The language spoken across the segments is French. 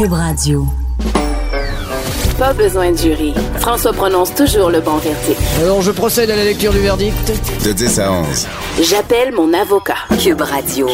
Cube Radio. Pas besoin de jury. François prononce toujours le bon verdict. Alors, je procède à la lecture du verdict. De 10 à 11. J'appelle mon avocat. Cube Radio.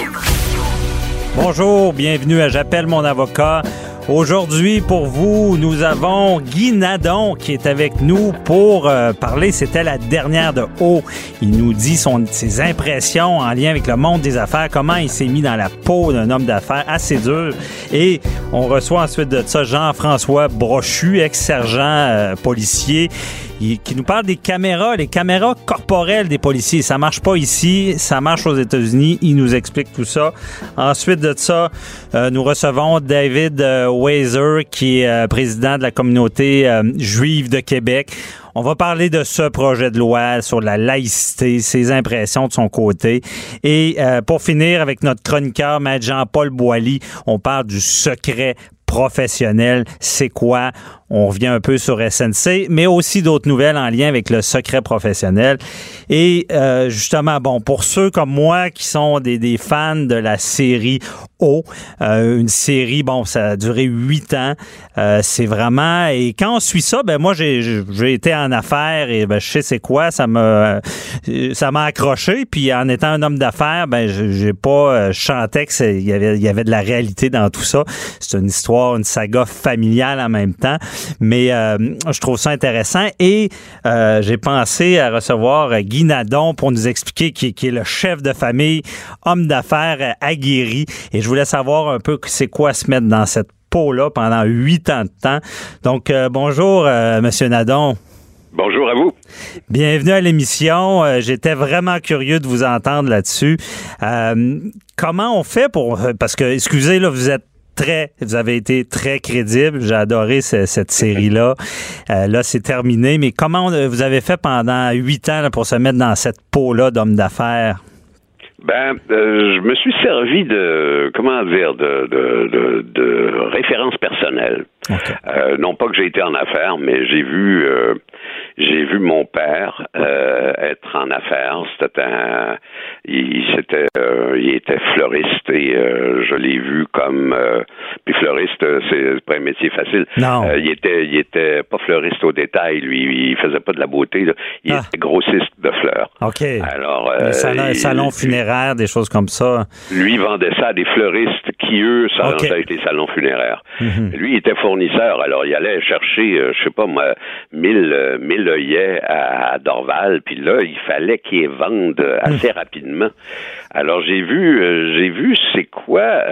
Bonjour, bienvenue à J'appelle mon avocat. Aujourd'hui, pour vous, nous avons Guy Nadon qui est avec nous pour euh, parler. C'était la dernière de haut. Il nous dit son, ses impressions en lien avec le monde des affaires, comment il s'est mis dans la peau d'un homme d'affaires assez dur. Et on reçoit ensuite de ça Jean-François Brochu, ex-sergent euh, policier qui nous parle des caméras, les caméras corporelles des policiers. Ça marche pas ici, ça marche aux États-Unis. Il nous explique tout ça. Ensuite de ça, euh, nous recevons David euh, Weiser, qui est euh, président de la communauté juive de Québec. On va parler de ce projet de loi sur la laïcité, ses impressions de son côté. Et pour finir avec notre chroniqueur, Maître Jean-Paul Boilly, on parle du secret professionnel. C'est quoi? On revient un peu sur SNC, mais aussi d'autres nouvelles en lien avec le secret professionnel. Et euh, justement, bon, pour ceux comme moi qui sont des, fans de la série O, euh, une série, bon, ça a duré huit ans. Euh, c'est vraiment... Et quand on suit ça, ben moi, j'ai, j'ai été en affaires et ben, je sais c'est quoi. Ça m'a ça m'a accroché. Puis en étant un homme d'affaires, ben j'ai pas... Je chantais qu'il y avait, il y avait de la réalité dans tout ça. C'est une histoire, une saga familiale en même temps. Mais euh, je trouve ça intéressant et euh, j'ai pensé à recevoir Guy Nadon pour nous expliquer qui, qui est le chef de famille, homme d'affaires aguerri. Et je voulais savoir un peu c'est quoi se mettre dans cette peau-là pendant huit ans de temps. Donc, euh, bonjour, Monsieur Nadon. Bonjour à vous. Bienvenue à l'émission. J'étais vraiment curieux de vous entendre là-dessus. comment on fait pour... Parce que, excusez, là, vous êtes très, vous avez été très crédible. J'ai adoré cette série-là. Euh, là, c'est terminé. Mais comment vous avez fait pendant huit ans pour se mettre dans cette peau-là d'homme d'affaires? Ben, euh, je me suis servi de, comment dire, de, de, de, références personnelles. Euh, non pas que j'ai été en affaires, mais j'ai vu, j'ai vu mon père être en affaires. C'était un, il, c'était, il était fleuriste et je l'ai vu comme puis fleuriste, euh, c'est pas un métier facile. Non. Euh, il était, il était pas fleuriste au détail, lui. Il faisait pas de la beauté. Là. Il ah. était grossiste de fleurs. OK. Alors, euh, salons, funéraires, des choses comme ça. Lui vendait ça à des fleuristes qui, eux, s'arrangeaient avec les salons funéraires. Mhm. Lui, il était fournisseur. Alors, il allait chercher, euh, je sais pas moi, mille, mille œillets à, Dorval. Puis là, il fallait qu'il vende assez mhm. rapidement. Alors, j'ai vu, j'ai vu c'est quoi,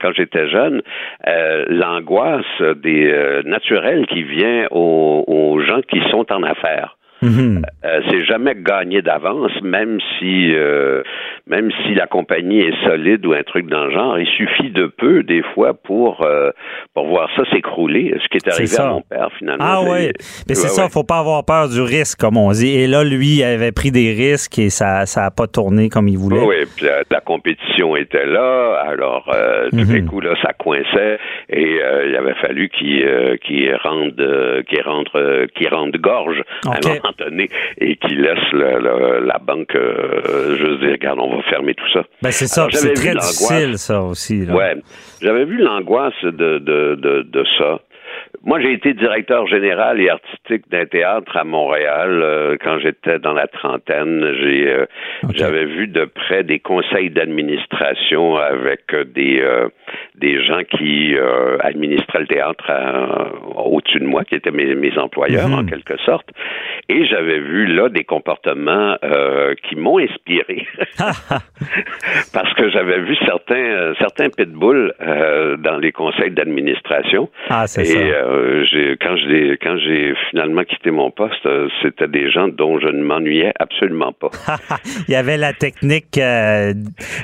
quand j'étais jeune, euh, l'angoisse des euh, naturels qui vient aux, aux gens qui sont en affaires. Mhm. Euh, c'est jamais gagné d'avance, même si euh, même si la compagnie est solide ou un truc dans le genre. Il suffit de peu des fois pour euh, pour voir ça s'écrouler. Ce qui est arrivé à mon père finalement. Ah oui, mais c'est ça. Faut pas avoir peur du risque comme on dit. Et là, lui, il avait pris des risques et ça ça a pas tourné comme il voulait. Oui, puis la, compétition était là. Alors tout d'un mhm. coup là, ça coinçait et il avait fallu qu'il qu'il rende qu'il rende qu'il rende gorge et qui laisse la, banque euh, juste dire regarde, on va fermer tout ça. Ben c'est ça, c'est très difficile ça aussi. Ouais, j'avais vu l'angoisse de, de, de ça. Moi, j'ai été directeur général et artistique d'un théâtre à Montréal euh, quand j'étais dans la trentaine. J'ai, euh, j'avais vu de près des conseils d'administration avec euh, des gens qui administraient le théâtre au-dessus de moi, qui étaient mes, mes employeurs en mhm. quelque sorte. Et j'avais vu là des comportements qui m'ont inspiré parce que j'avais vu certains certains pitbulls dans les conseils d'administration. Ah, c'est ça. Euh, quand j'ai quand j'ai finalement quitté mon poste, euh, c'était des gens dont je ne m'ennuyais absolument pas. Il y avait la technique euh,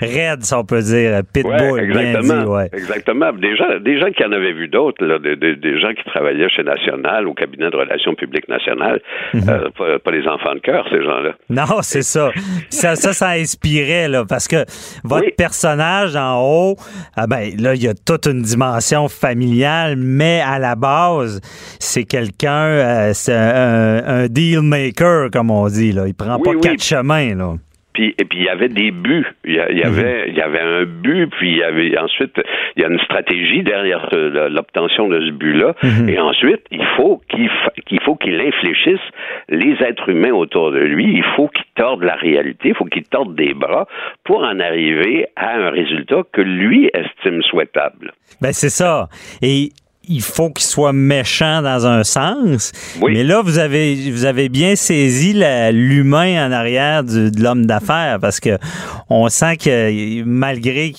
raide, si on peut dire, pitbull, exactement, Exactement. Des gens, des gens qui en avaient vu d'autres, des, gens qui travaillaient chez National, au cabinet de relations publiques nationales, mhm. pas, les enfants de cœur, ces gens-là. Non, c'est ça. ça. Ça, ça inspirait, là, parce que votre personnage en haut, ah ben, là, il y a toute une dimension familiale, mais à la base, c'est quelqu'un, euh, c'est un, deal maker, comme on dit. Là. Il prend pas quatre chemins. Là. Puis et puis il y avait des buts. Il y, Mhm. avait il y avait un but. Puis il y avait ensuite il y a une stratégie derrière l'obtention de ce but-là. Mhm. Et ensuite il faut qu'il qu'il faut qu'il infléchisse les êtres humains autour de lui. Il faut qu'il torde la réalité. Il faut qu'il torde des bras pour en arriver à un résultat que lui estime souhaitable. Ben c'est ça. Et il faut qu'il soit méchant dans un sens. Oui. Mais là, vous avez, vous avez bien saisi l'humain en arrière du- de l'homme d'affaires parce que on sent que malgré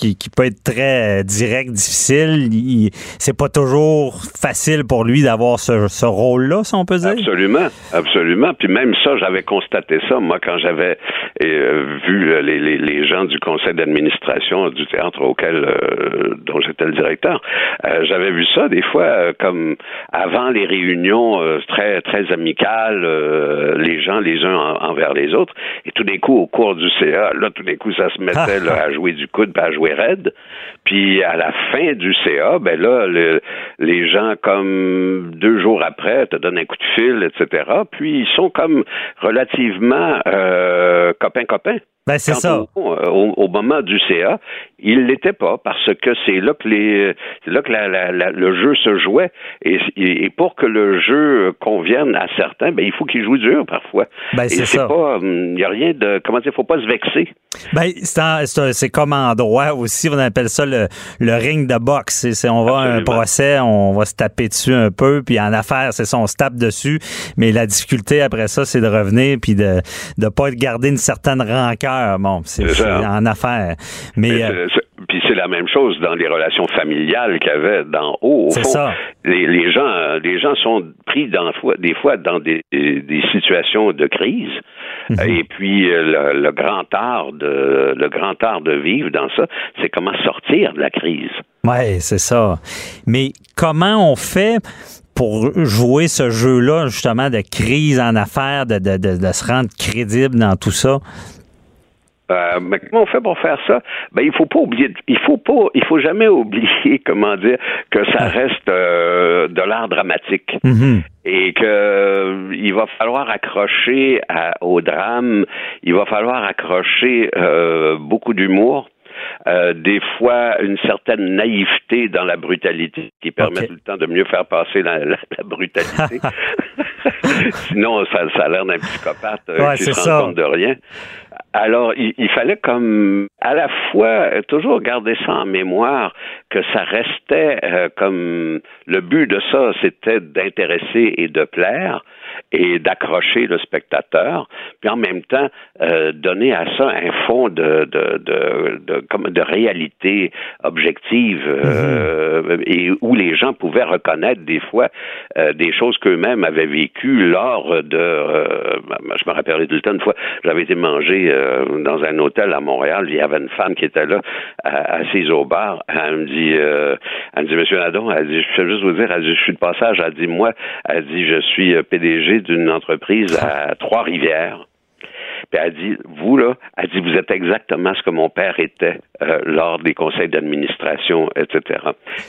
qu'il peut être très euh, direct, difficile, il- c'est pas toujours facile pour lui d'avoir ce, ce rôle-là, si on peut dire. Absolument, absolument. Puis même ça, j'avais constaté ça, moi, quand j'avais euh, vu les, les, les gens du conseil d'administration du théâtre auquel euh, dont j'étais le directeur. Euh, j'avais vu ça des fois comme avant les réunions très très amicales, les gens les uns en- envers les autres, et tout d'un coup au cours du CA, là tout d'un coup ça se mettait là, à jouer du coude, puis à jouer Puis à la fin du CA, ben là le- les gens comme deux jours après te donnent un coup de fil, etc. Puis ils sont comme relativement euh, copains copains. Ben, c'est ça. Au, au- au moment du CA, il l'était pas parce que c'est là que les, là que la- la- la- le jeu se jouait et, et pour que le jeu convienne à certains, ben il faut qu'ils jouent dur parfois. Ben, c'est ça. il y a rien de, comment dire, faut pas se vexer. Ben, c'est comme en droit aussi, on appelle ça le, le ring de boxe. C'est- on va à un procès, on va se taper dessus un peu, puis en affaires, c'est ça, on se tape dessus. Mais la difficulté après ça, c'est de revenir puis de de pas garder une certaine rancœur. Bon, c'est c'est en affaires. Mais, Mais euh, Puis c'est la même chose dans les relations familiales qu'il y avait d'en haut. Au C'est fond, ça. Les, les gens, les gens sont pris dans, des fois dans des, situations de crise. Mhm. Et puis euh, le, le grand art de le grand art de vivre dans ça, c'est comment sortir de la crise. ouais, c'est ça. Mais comment on fait pour jouer ce jeu-là, justement, de crise en affaires, de, de, de, de se rendre crédible dans tout ça? Euh, mais comment on fait pour faire ça? Ben il faut pas oublier, il faut pas, il faut jamais oublier comment dire que ça reste euh, de l'art dramatique Mhm. et que euh, il va falloir accrocher à- au drame, il va falloir accrocher euh, beaucoup d'humour. euh, des fois une certaine naïveté dans la brutalité qui permet tout le temps de mieux faire passer la, la- la brutalité. Sinon, ça, ça a l'air d'un psychopathe Ouais, qui se ça. rend compte de rien. Alors, il, il fallait comme à la fois toujours garder ça en mémoire que ça restait euh, comme le but de ça, c'était d'intéresser et de plaire et d'accrocher le spectateur, puis en même temps euh, donner à ça un fond de de de, de, comme de réalité objective euh, et où les gens pouvaient reconnaître des fois euh, des choses qu'eux-mêmes avaient vécues lors de euh, je me rappelle tout le temps une fois j'avais été manger euh, dans un hôtel à Montréal il y avait une femme qui était là à- assise au bar elle me dit euh, elle me dit monsieur Nadon elle dit je vais juste vous dire elle dit je suis de passage elle dit moi elle dit je suis euh, D'une entreprise à Trois-Rivières puis elle dit, vous là, elle dit, vous êtes exactement ce que mon père était euh, lors des conseils d'administration, etc.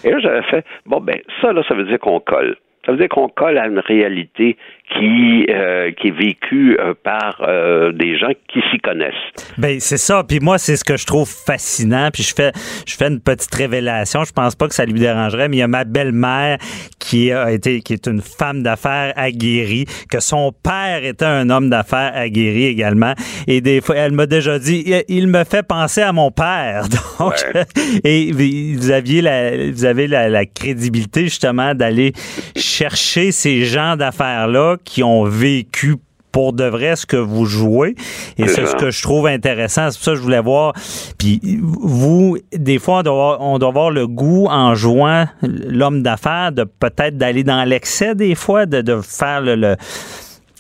Et là, j'avais fait, bon ben, ça là, ça veut dire qu'on colle. Ça veut dire qu'on colle à une réalité qui euh, qui est vécue euh, par euh, des gens qui s'y connaissent. Ben c'est ça. Puis moi, c'est ce que je trouve fascinant. Puis je fais, je fais une petite révélation. Je pense pas que ça lui dérangerait, mais il y a ma belle-mère qui a été, qui est une femme d'affaires aguerrie, que son père était un homme d'affaires aguerri également. Et des fois, elle m'a déjà dit, il- il me fait penser à mon père. Donc, Ouais. et vous aviez la, vous avez la, la crédibilité justement d'aller chercher ces gens d'affaires là qui ont vécu pour de vrai ce que vous jouez. Et C'est ce que je trouve intéressant. C'est pour ça que je voulais voir. Puis vous, des fois, on doit, avoir, on doit avoir le goût en jouant l'homme d'affaires de peut-être d'aller dans l'excès des fois, de, de faire le, le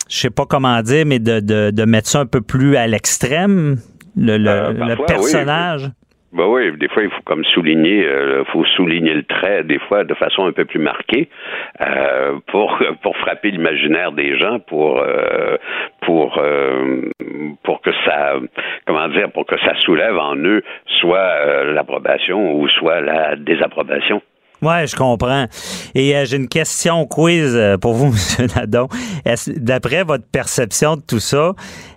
je sais pas comment dire, mais de, de, de mettre ça un peu plus à l'extrême, le, le, Euh, le oui. Ben oui, des fois, il faut comme souligner, il faut souligner le trait, des fois, de façon un peu plus marquée, euh, pour pour frapper l'imaginaire des gens, pour euh, pour euh, pour que ça, comment dire, pour que ça soulève en eux soit euh, l'approbation ou soit la désapprobation. Ouais, je comprends. Et euh, j'ai une question quiz euh, pour vous, M. Nadon. D'après votre perception de tout ça,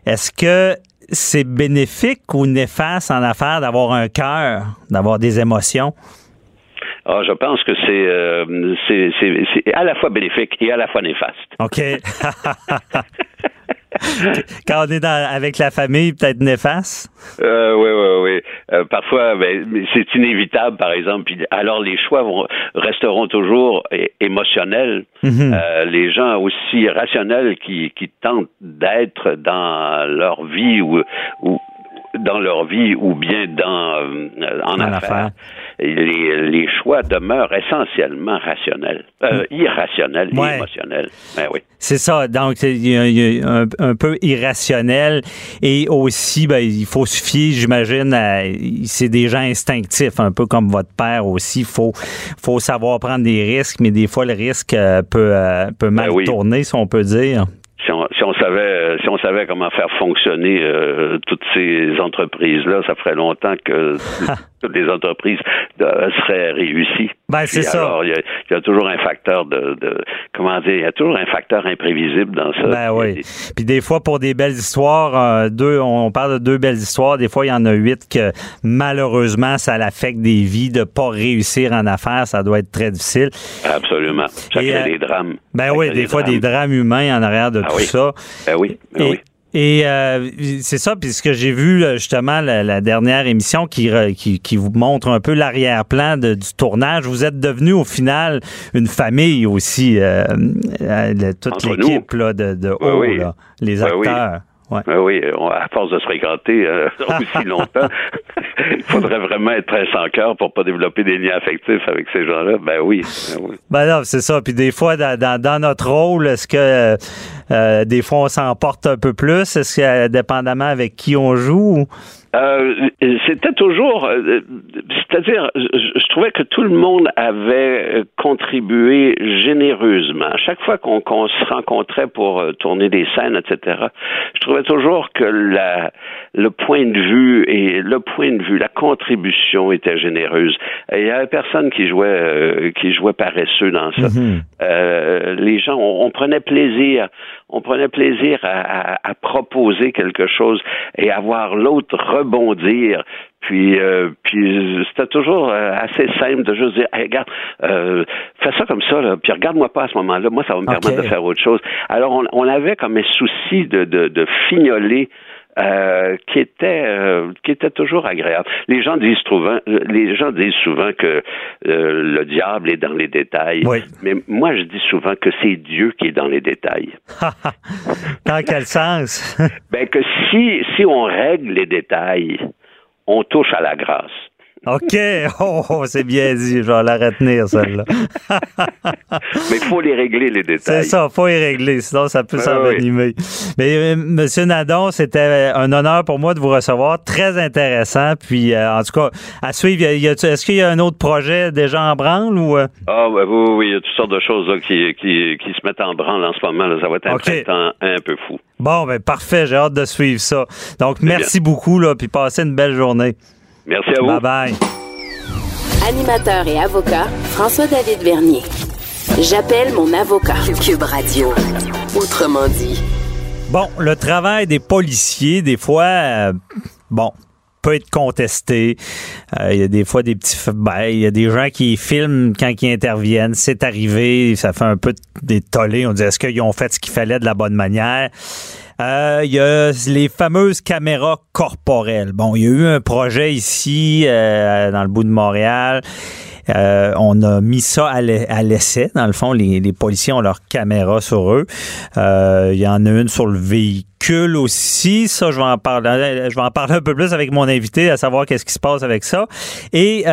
est-ce que c'est bénéfique ou néfaste en affaires d'avoir un cœur, d'avoir des émotions? Ah, je pense que c'est, c'est, c'est à la fois bénéfique et à la fois néfaste. OK. Quand on est avec la famille, peut-être néfaste? Euh, oui, oui, oui. Euh, parfois, ben, c'est inévitable, par exemple. alors, les choix vont, resteront toujours émotionnels. Mhm. euh, les gens aussi rationnels qui, qui tentent d'être dans leur vie ou, ou dans leur vie ou bien dans euh, en affaires, les, les, choix demeurent essentiellement rationnels, euh, mm. irrationnels et émotionnels. Ben oui. C'est ça. Donc, il y a, un, un, peu irrationnel et aussi, ben, il faut se fier, j'imagine, c'est des gens instinctifs, un peu comme votre père aussi. Il faut, faut savoir prendre des risques, mais des fois, le risque euh, peut, peut ben mal tourner, si on peut dire si on, si on, savait euh, si on savait comment faire fonctionner euh, toutes ces entreprises là, ça ferait longtemps que toutes les entreprises euh, seraient réussies. Ben, c'est ça. Il y, a toujours un facteur de, de, comment dire, il y a toujours un facteur imprévisible dans ça. Ben oui. Puis des fois pour des belles histoires, deux, on parle de deux belles histoires, des fois il y en a huit que malheureusement ça l'affecte des vies de pas réussir en affaires, ça doit être très difficile. Absolument. Ça crée des drames. Ben oui, des, fois des drames humains en arrière de ah tout ça. Ben oui, ben oui. Et euh, c'est ça, puis ce que j'ai vu justement la, dernière émission qui, qui, qui, vous montre un peu l'arrière-plan du tournage. Vous êtes devenu au final une famille aussi, euh, euh toute l'équipe de, de haut, là, les acteurs. Ouais. Ben oui, à force de se fréquenter euh, aussi longtemps, il faudrait vraiment être très sans cœur pour pas développer des liens affectifs avec ces gens-là. Ben oui. Ben, oui. ben non, c'est ça. Puis des fois, dans, dans, notre rôle, est-ce que euh, des fois on s'emporte un peu plus? Est-ce que dépendamment avec qui on joue? Euh, c'était toujours, euh, c'est-à-dire, je, trouvais que tout le monde avait contribué généreusement. À chaque fois qu'on se rencontrait pour euh, tourner des scènes, etc., je trouvais toujours que la, le point de vue et le point de vue, la contribution était généreuse. il y avait personne qui jouait, qui jouait paresseux dans ça. Mm-hmm. les gens, on, prenait plaisir, on prenait plaisir à, à, à proposer quelque chose et avoir l'autre rebondir. Puis, euh, puis c'était toujours euh, assez simple de juste dire, regarde, euh, fais ça comme ça, là, puis regarde-moi pas à ce moment-là. Moi, ça va me permettre de faire autre chose. Alors, on, on avait comme un souci de, de, de fignoler euh, qui était euh, qui était toujours agréable. Les gens disent souvent, les gens disent souvent que euh, le diable est dans les détails. Mais moi, je dis souvent que c'est Dieu qui est dans les détails. dans quel sens? Ben que si si on règle les détails, on touche à la grâce. OK. Oh, c'est bien dit. Je vais la retenir, celle-là. Mais il faut les régler, les détails. C'est ça, il faut les régler, sinon ça peut s'envenimer. Mais euh, Monsieur Nadon, c'était un honneur pour moi de vous recevoir. Très intéressant. Puis, euh, en tout cas, à suivre, est-ce qu'il y a un autre projet déjà en branle ou... Euh? Ah, oui, oui, il y a toutes sortes de choses qui, qui, qui, se mettent en branle en ce moment. Ça va être un un peu fou. Bon, ben parfait. J'ai hâte de suivre ça. Donc, merci beaucoup, là, puis passez une belle journée. Merci à vous. Bye bye. Animateur et avocat, François-David Vernier. J'appelle mon avocat. Cube Radio. Autrement dit. Bon, le travail des policiers, des fois, euh, bon, peut être contesté. Euh, il y a des fois des petits... Ben, il y a des gens qui filment quand ils interviennent. C'est arrivé, ça fait un peu des tollés. On dit, est-ce qu'ils ont fait ce qu'il fallait de la bonne manière? Euh, il y a les fameuses caméras corporelles. Bon, il y a eu un projet ici, euh, dans le bout de Montréal. Euh, on a mis ça à l'essai. Dans le fond, les, policiers ont leurs caméras sur eux. Il y en a une sur le véhicule aussi. Ça, je vais en parler. Je vais en parler un peu plus avec mon invité, à savoir qu'est-ce qui se passe avec ça. Et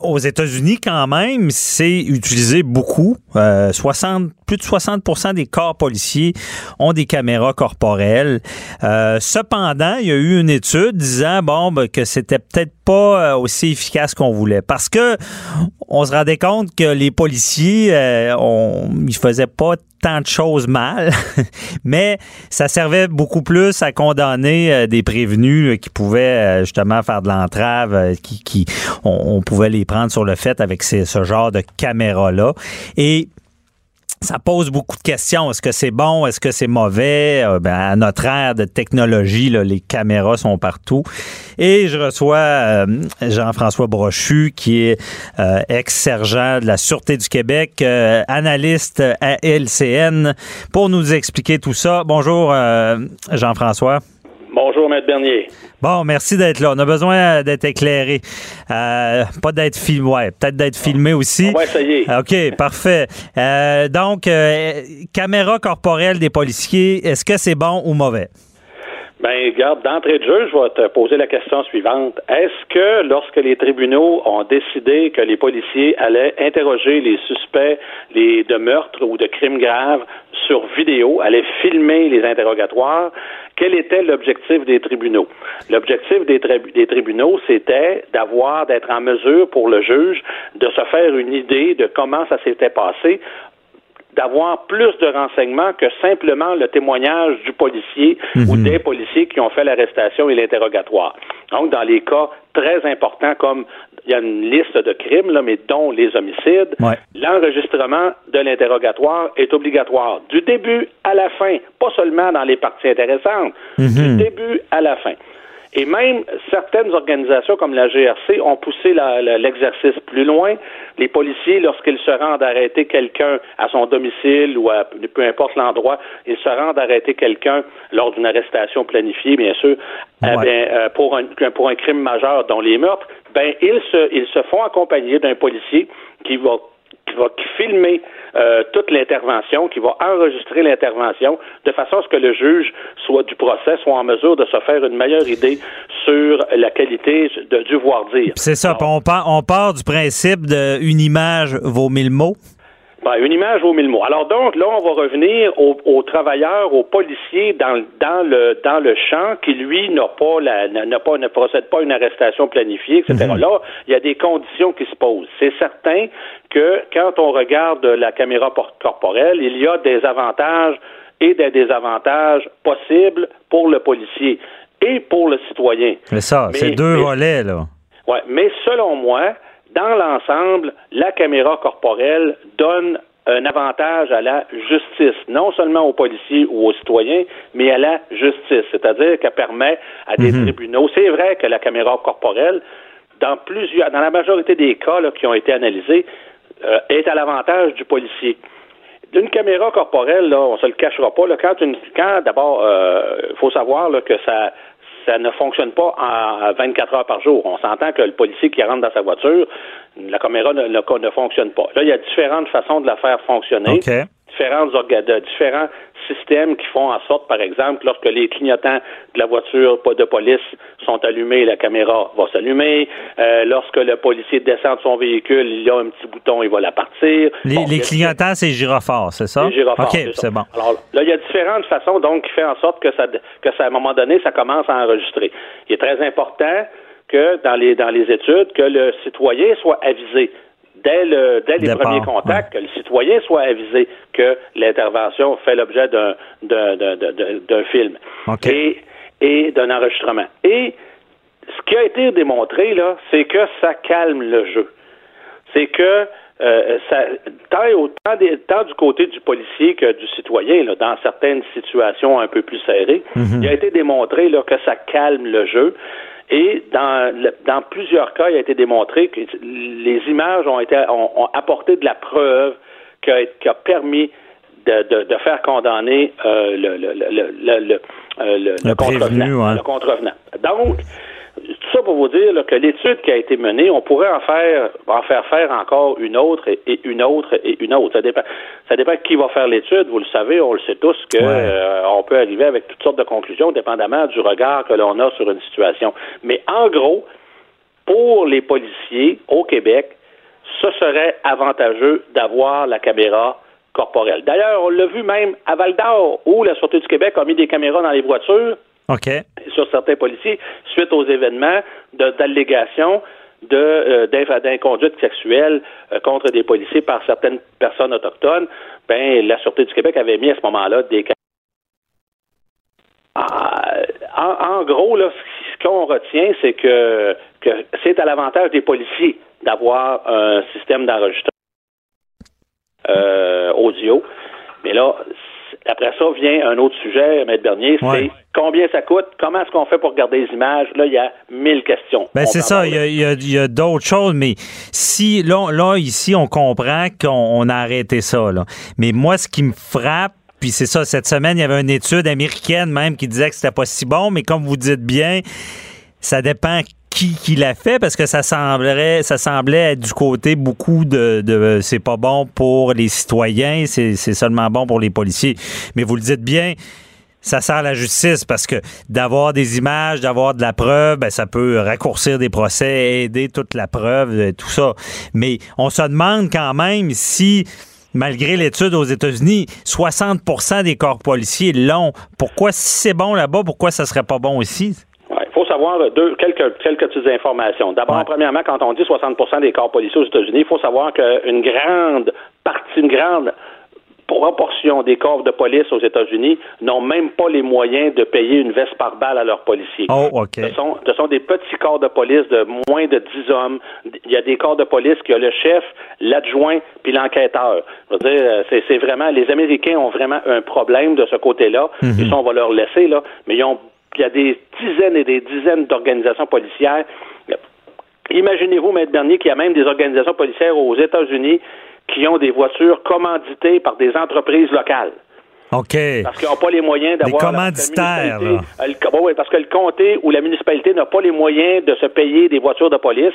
aux États-Unis, quand même, c'est utilisé beaucoup. 60, plus de 60% des corps policiers ont des caméras corporelles. Euh, cependant, il y a eu une étude disant bon ben, que c'était peut-être pas euh, aussi efficace qu'on voulait parce que on se rendait compte que les policiers euh, on, ils faisaient pas tant de choses mal, mais ça servait beaucoup plus à condamner des prévenus qui pouvaient justement faire de l'entrave, qui, qui on, pouvait les prendre sur le fait avec ce genre de caméra là et ça pose beaucoup de questions. Est-ce que c'est bon? Est-ce que c'est mauvais? Euh, ben, à notre ère de technologie, là, les caméras sont partout. Et je reçois euh, Jean-François Brochu, qui est euh, ex-sergent de la Sûreté du Québec, analyste à LCN, pour nous expliquer tout ça. Bonjour, Jean-François. Bonjour, Maître Bernier. Bon, merci d'être là. On a besoin d'être éclairé. Euh, pas d'être filmé, ouais, peut-être d'être filmé aussi. Ouais, ça y est. OK, parfait. Euh, donc, euh, caméra corporelle des policiers, est-ce que c'est bon ou mauvais? Ben, garde, d'entrée de jeu, je vais te poser la question suivante. Est-ce que lorsque les tribunaux ont décidé que les policiers allaient interroger les suspects de meurtre ou de crimes graves sur vidéo, allaient filmer les interrogatoires, quel était l'objectif des tribunaux? L'objectif des, tribunaux, c'était d'avoir, d'être en mesure pour le juge de se faire une idée de comment ça s'était passé d'avoir plus de renseignements que simplement le témoignage du policier ou mhm. des policiers qui ont fait l'arrestation et l'interrogatoire. Donc, dans les cas très importants comme il y a une liste de crimes, là, mais dont les homicides, l'enregistrement de l'interrogatoire est obligatoire du début à la fin, pas seulement dans les parties intéressantes, du mhm. début à la fin. Et même certaines organisations comme la GRC ont poussé l'exercice plus loin. Les policiers, lorsqu'ils se rendent arrêter quelqu'un à son domicile ou à peu importe l'endroit, ils se rendent arrêter quelqu'un lors d'une arrestation planifiée, bien sûr, eh euh, pour, un, pour un crime majeur dont les meurtres, ben ils se, ils se font accompagner d'un policier qui va qui va filmer euh, toute l'intervention, qui va enregistrer l'intervention, de façon à ce que le juge soit du procès soit en mesure de se faire une meilleure idée sur la qualité de, du voir dire. C'est ça. on, part, on part du principe d'une image vaut mille mots. Ben, une image vaut mille mots. Alors donc, là, on va revenir aux, travailleurs, aux policiers dans, dans, le, dans le champ qui, lui, n'a pas la, n'a pas, ne procède pas à une arrestation planifiée, etc. Mhm. Là, il y a des conditions qui se posent. C'est certain que quand on regarde la caméra corporelle, il y a des avantages et des désavantages possibles pour le policier et pour le citoyen. Mais ça, c'est deux volets, là. Ouais, mais selon moi, dans l'ensemble, la caméra corporelle donne un avantage à la justice, non seulement aux policiers ou aux citoyens, mais à la justice, c'est-à-dire qu'elle permet à des mhm. tribunaux. C'est vrai que la caméra corporelle, dans plusieurs, dans la majorité des cas qui ont été analysés, euh, est à l'avantage du policier. D'une caméra corporelle, là, on se le cachera pas. Là, quand, quand d'abord, il euh, faut savoir que ça, ça ne fonctionne pas en 24 heures par jour. On s'entend que le policier qui rentre dans sa voiture, la caméra ne, ne, fonctionne pas. Là, il y a différentes façons de la faire fonctionner. Différents systèmes qui font en sorte, par exemple, lorsque les clignotants de la voiture de police sont allumés, la caméra va s'allumer. Euh, lorsque le policier descend de son véhicule, il y a un petit bouton, il va la partir. Les, clignotants, c'est gyrophare, c'est ça? Gyrophare. OK, c'est bon. Alors là, il y a différentes façons, donc, qui fait en sorte que ça, que ça, à un moment donné, ça commence à enregistrer. Il est très important que dans les dans les études, que le citoyen soit avisé dès, le, dès les premiers contacts, que le citoyen soit avisé que l'intervention fait l'objet d'un, d'un, film et, et d'un enregistrement. Et ce qui a été démontré, là, c'est que ça calme le jeu. C'est que euh, ça, tant, du côté du policier que du citoyen, là, dans certaines situations un peu plus serrées, mm-hmm. il a été démontré là, que ça calme le jeu. Et dans, dans plusieurs cas, il a été démontré que les images ont, été, ont, apporté de la preuve qui a, qui a permis de, de, de, faire condamner euh, le, le, le, le, le, contrevenant, le contrevenant. Donc, tout ça pour vous dire que l'étude qui a été menée, on pourrait en faire en faire faire encore une autre et, une autre et une autre. Ça dépend, ça dépend qui va faire l'étude. Vous le savez, on le sait tous que euh, on peut arriver avec toutes sortes de conclusions, dépendamment du regard que l'on a sur une situation. Mais en gros, pour les policiers au Québec, ce serait avantageux d'avoir la caméra corporelle. D'ailleurs, on l'a vu même à Val d'Or, où la Sûreté du Québec a mis des caméras dans les voitures Sur certains policiers, suite aux événements d'allégations de, euh, d'inconduite sexuelle euh, contre des policiers par certaines personnes autochtones, ben la Sûreté du Québec avait mis à ce moment-là des ah, en, gros, là, ce qu'on retient, c'est que, que c'est à l'avantage des policiers d'avoir un système d'enregistrement euh, audio. Mais là, après ça vient un autre sujet, Maître Bernier, c'est combien ça coûte, comment est-ce qu'on fait pour garder les images? Là, il y a mille questions. Ben c'est ça, il y a, y a, d'autres choses, mais si, là, là, ici, on comprend qu'on a arrêté ça. Là. Mais moi, ce qui me frappe, puis c'est ça, cette semaine, il y avait une étude américaine même qui disait que c'était pas si bon, mais comme vous dites bien, ça dépend qui, qui l'a fait parce que ça semblerait ça semblait être du côté beaucoup de, de c'est pas bon pour les citoyens, c'est seulement bon pour les policiers. Mais vous le dites bien, ça sert à la justice parce que d'avoir des images, d'avoir de la preuve, ben, ça peut raccourcir des procès, aider toute la preuve, euh, tout ça. Mais on se demande quand même si malgré l'étude aux États-Unis, 60% des corps policiers l'ont. Pourquoi, si c'est bon là-bas, pourquoi ça serait pas bon ici? Savoir deux, quelques, quelques petites informations. D'abord, premièrement, quand on dit 60% des corps policiers aux États-Unis, il faut savoir qu'une grande partie, une grande proportion des corps de police aux États-Unis n'ont même pas les moyens de payer une veste par balle à leurs policiers. Oh, OK. Ce sont, ce sont des petits corps de police de moins de 10 hommes. Il y a des corps de police qui ont le chef, l'adjoint, puis l'enquêteur. Euh, c'est vraiment, les Américains ont vraiment un problème de ce côté-là. Mm Et ça, on va leur laisser, là. Mais ils ont il y a des dizaines et des dizaines d'organisations policières. Imaginez-vous, Maître Bernier, qu'il y a même des organisations policières aux États-Unis qui ont des voitures commanditées par des entreprises locales. OK. Parce qu'ils n'ont pas les moyens d'avoir. Des commanditaires. oui, parce que le comté ou la municipalité n'a pas les moyens de se payer des voitures de police.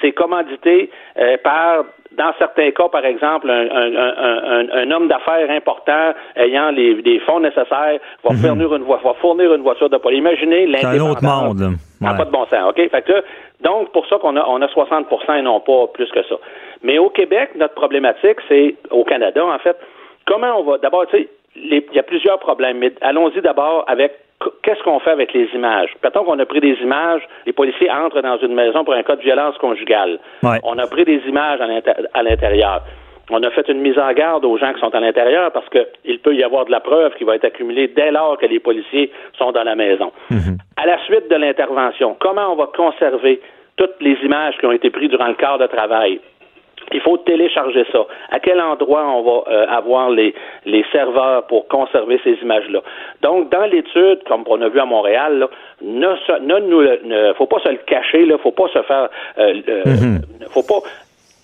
C'est commandité euh, par dans certains cas, par exemple, un, homme d'affaires important ayant les, fonds nécessaires va, mhm. fournir une, va fournir une voiture de police. Imaginez l'indépendance. un autre monde. Ouais. pas de bon sens, OK? Fait que, donc, pour ça qu'on a, on a 60 et non pas plus que ça. Mais au Québec, notre problématique, c'est, au Canada, en fait, comment on va, d'abord, tu sais, il y a plusieurs problèmes, mais allons-y d'abord avec qu'est-ce qu'on fait avec les images? Peut-être qu'on a pris des images, les policiers entrent dans une maison pour un cas de violence conjugale. On a pris des images à l'intérieur. On a fait une mise en garde aux gens qui sont à l'intérieur parce qu'il peut y avoir de la preuve qui va être accumulée dès lors que les policiers sont dans la maison. Mm-hmm. À la suite de l'intervention, comment on va conserver toutes les images qui ont été prises durant le quart de travail? Il faut télécharger ça. À quel endroit on va euh, avoir les, les serveurs pour conserver ces images-là? Donc, dans l'étude, comme on a vu à Montréal, ne, ne, faut pas se le cacher, là, faut pas se faire, euh, euh, mm-hmm. faut pas.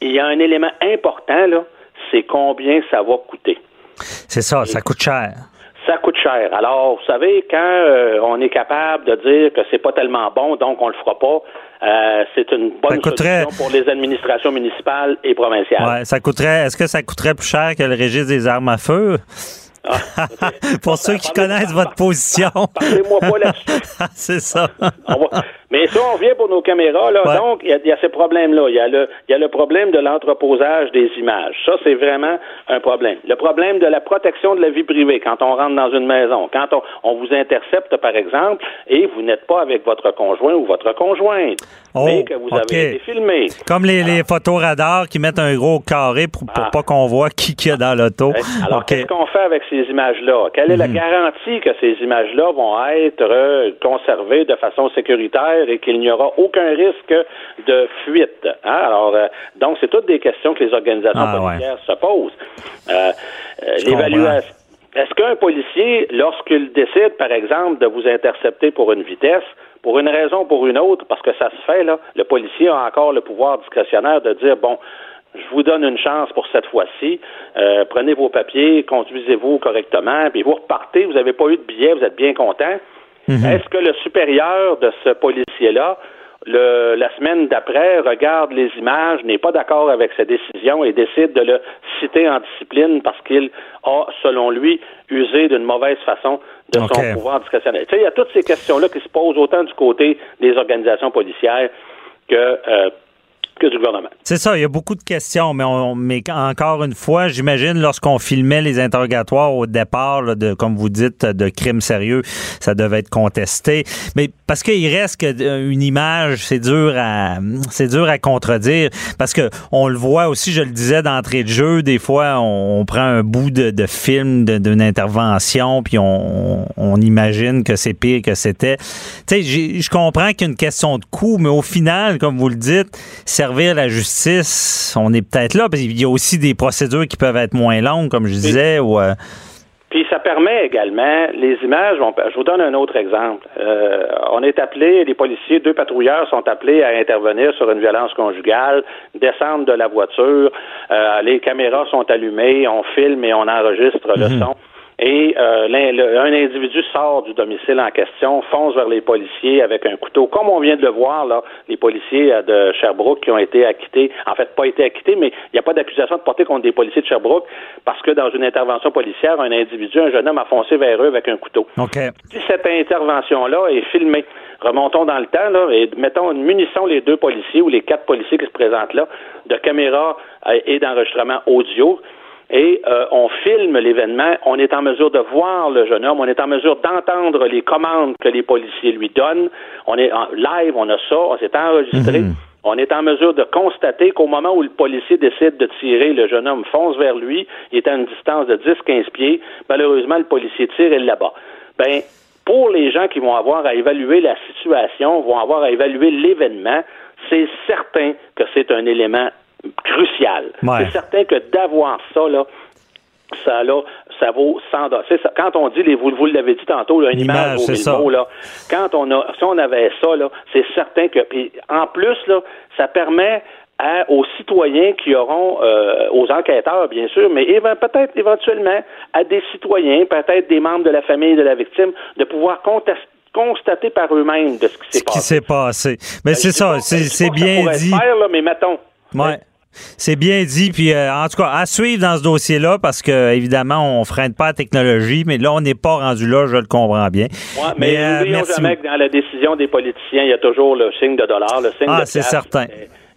Il y a un élément important là, c'est combien ça va coûter. C'est ça, ça coûte cher ça coûte cher. Alors, vous savez, quand on est capable de dire que c'est pas tellement bon, donc on le fera pas, euh, c'est une bonne solution pour les administrations municipales et provinciales. Ouais, ça coûterait. Est-ce que ça coûterait plus cher que le registre des armes à feu? Ah, pour ceux qui connaissent votre position. Parlez-moi pas là-dessus. c'est ça. Mais ça, on vient pour nos caméras, là. Donc, il y, a ces problèmes-là. Il y, a le, y a le problème de l'entreposage des images. Ça, c'est vraiment un problème. Le problème de la protection de la vie privée quand on rentre dans une maison. Quand on, vous intercepte, par exemple, et vous n'êtes pas avec votre conjoint ou votre conjointe, oh, mais que vous avez été filmé. Comme les, les photos radars qui mettent un gros carré pour, pour ah. pas qu'on voit qui qu'il y a dans l'auto. Alors, qu'est-ce qu'on fait avec ces images-là? Quelle est la mhm. garantie que ces images-là vont être euh, conservées de façon sécuritaire et qu'il n'y aura aucun risque de fuite. Hein? Alors, euh, donc, c'est toutes des questions que les organisations ah, policières se posent. Euh, euh, l'évaluation. Est-ce qu'un policier, lorsqu'il décide, par exemple, de vous intercepter pour une vitesse, pour une raison ou pour une autre, parce que ça se fait, là, le policier a encore le pouvoir discrétionnaire de dire, bon, je vous donne une chance pour cette fois-ci. prenez vos papiers, conduisez-vous correctement, puis vous repartez. Vous n'avez pas eu de billet, vous êtes bien content. Mhm. Est-ce que le supérieur de ce policier-là, la semaine d'après, regarde les images, n'est pas d'accord avec sa décision et décide de le citer en discipline parce qu'il a, selon lui, usé d'une mauvaise façon de son pouvoir discrétionnaire? Tu sais, il y a toutes ces questions-là qui se posent autant du côté des organisations policières que euh, du gouvernement. C'est ça, il y a beaucoup de questions, mais, encore une fois, j'imagine lorsqu'on filmait les interrogatoires au départ, de, comme vous dites, de crimes sérieux, ça devait être contesté. Mais parce qu'il reste euh, une image, c'est dur à c'est dur à contredire. Parce que on le voit aussi, je le disais d'entrée de jeu, des fois on, prend un bout de, film d'une intervention, puis on, imagine que c'est pire que c'était. Tu sais, je comprends qu'il y a une question de coût, mais au final, comme vous le dites, c'est desservir la justice, on est peut-être là, parce qu'il y a aussi des procédures qui peuvent être moins longues, comme je disais, ou... Euh, puis ça permet également, les images, je vous donne un autre exemple. Euh, on est appelé, les policiers, deux patrouilleurs sont appelés à intervenir sur une violence conjugale, descendre de la voiture, euh, les caméras sont allumées, on filme et on enregistre le mhm. son. Et euh, un individu sort du domicile en question, fonce vers les policiers avec un couteau, comme on vient de le voir là, les policiers euh, de Sherbrooke qui ont été acquittés, en fait pas été acquittés, mais il n'y a pas d'accusation de porter contre des policiers de Sherbrooke parce que dans une intervention policière, un individu, un jeune homme a foncé vers eux avec un couteau. Si cette intervention-là est filmée, remontons dans le temps là, et mettons, munissons les deux policiers ou les quatre policiers qui se présentent là de caméras euh, et d'enregistrement audio et euh, on filme l'événement, on est en mesure de voir le jeune homme, on est en mesure d'entendre les commandes que les policiers lui donnent, on est en live, on a ça, on s'est enregistré. Mhm. On est en mesure de constater qu'au moment où le policier décide de tirer, le jeune homme fonce vers lui, il est à une distance de 10-15 pieds. Malheureusement, le policier tire et là-bas. Ben, pour les gens qui vont avoir à évaluer la situation, vont avoir à évaluer l'événement, c'est certain que c'est un élément crucial. C'est certain que d'avoir ça, là, ça, là, ça vaut 100 dollars. Quand on dit, les, vous, vous l'avez dit tantôt, là, une, image, vaut mots, là, quand on a, si on avait ça, là, c'est certain que, puis en plus, là, ça permet aux citoyens qui auront, euh, aux enquêteurs, bien sûr, mais peut-être éventuellement à des citoyens, peut-être des membres de la famille de la victime, de pouvoir constater par eux-mêmes de ce qui s'est passé. Ce qui s'est passé. Mais ben, c'est ça, c'est bien dit. Faire, là, mais mettons. Ouais. C'est bien dit. Puis, euh, en tout cas, à suivre dans ce dossier-là, parce que, évidemment, on freine pas la technologie, mais là, on n'est pas rendu là, je le comprends bien. mais euh, n'oublions jamais que dans la décision des politiciens, il y a toujours le signe de dollar, le signe ah, c'est certain.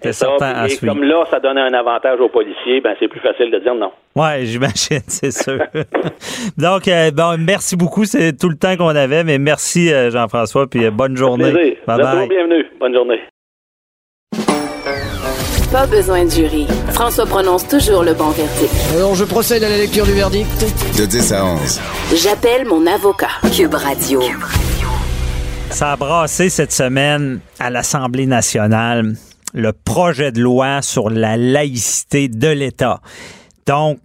C'est certain à et comme là, ça donne un avantage aux policiers, ben c'est plus facile de dire non. Oui, j'imagine, c'est sûr. Donc, euh, bon, merci beaucoup. C'est tout le temps qu'on avait, mais merci, Jean-François, puis bonne journée. Bye bye. Bienvenue. Bonne journée. Pas besoin de jury. François prononce toujours le bon verdict. Alors, je procède à la lecture du verdict. De 10 à 11. J'appelle mon avocat. Cube Radio. Ça a brassé cette semaine à l'Assemblée nationale le projet de loi sur la laïcité de l'État. Donc,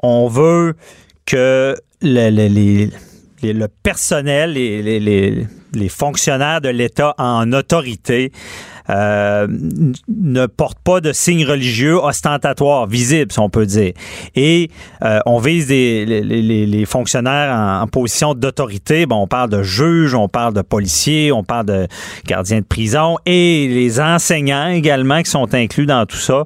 on veut que le, le personnel, les, les fonctionnaires de l'État en autorité euh, ne portent pas de signes religieux ostentatoires, visibles, si on peut dire. Et euh, on vise les, fonctionnaires en, position d'autorité. Bon, on parle de juges, on parle de policiers, on parle de gardiens de prison et les enseignants également qui sont inclus dans tout ça.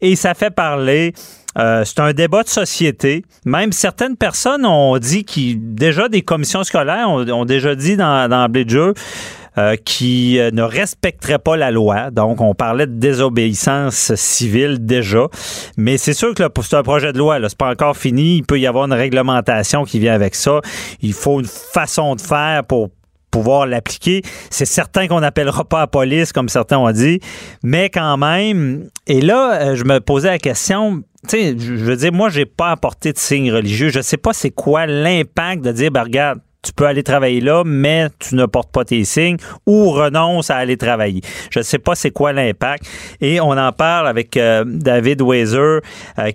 Et ça fait parler euh, c'est un débat de société. Même certaines personnes ont dit qui déjà des commissions scolaires ont, déjà dit dans, dans euh, qui euh, ne respecterait pas la loi. Donc, on parlait de désobéissance civile déjà. Mais c'est sûr que c'est un projet de loi. C'est pas encore fini. Il peut y avoir une réglementation qui vient avec ça. Il faut une façon de faire pour pouvoir l'appliquer. C'est certain qu'on n'appellera pas la police, comme certains ont dit, mais quand même. Et là, euh, je me posais la question. Tu sais, je veux dire, moi, j'ai pas apporté de signe religieux. Je sais pas c'est quoi l'impact de dire, ben, regarde, tu peux aller travailler là, mais tu ne portes pas tes signes ou renonce à aller travailler. Je ne sais pas c'est quoi l'impact. Et on en parle avec euh, David Weiser, euh,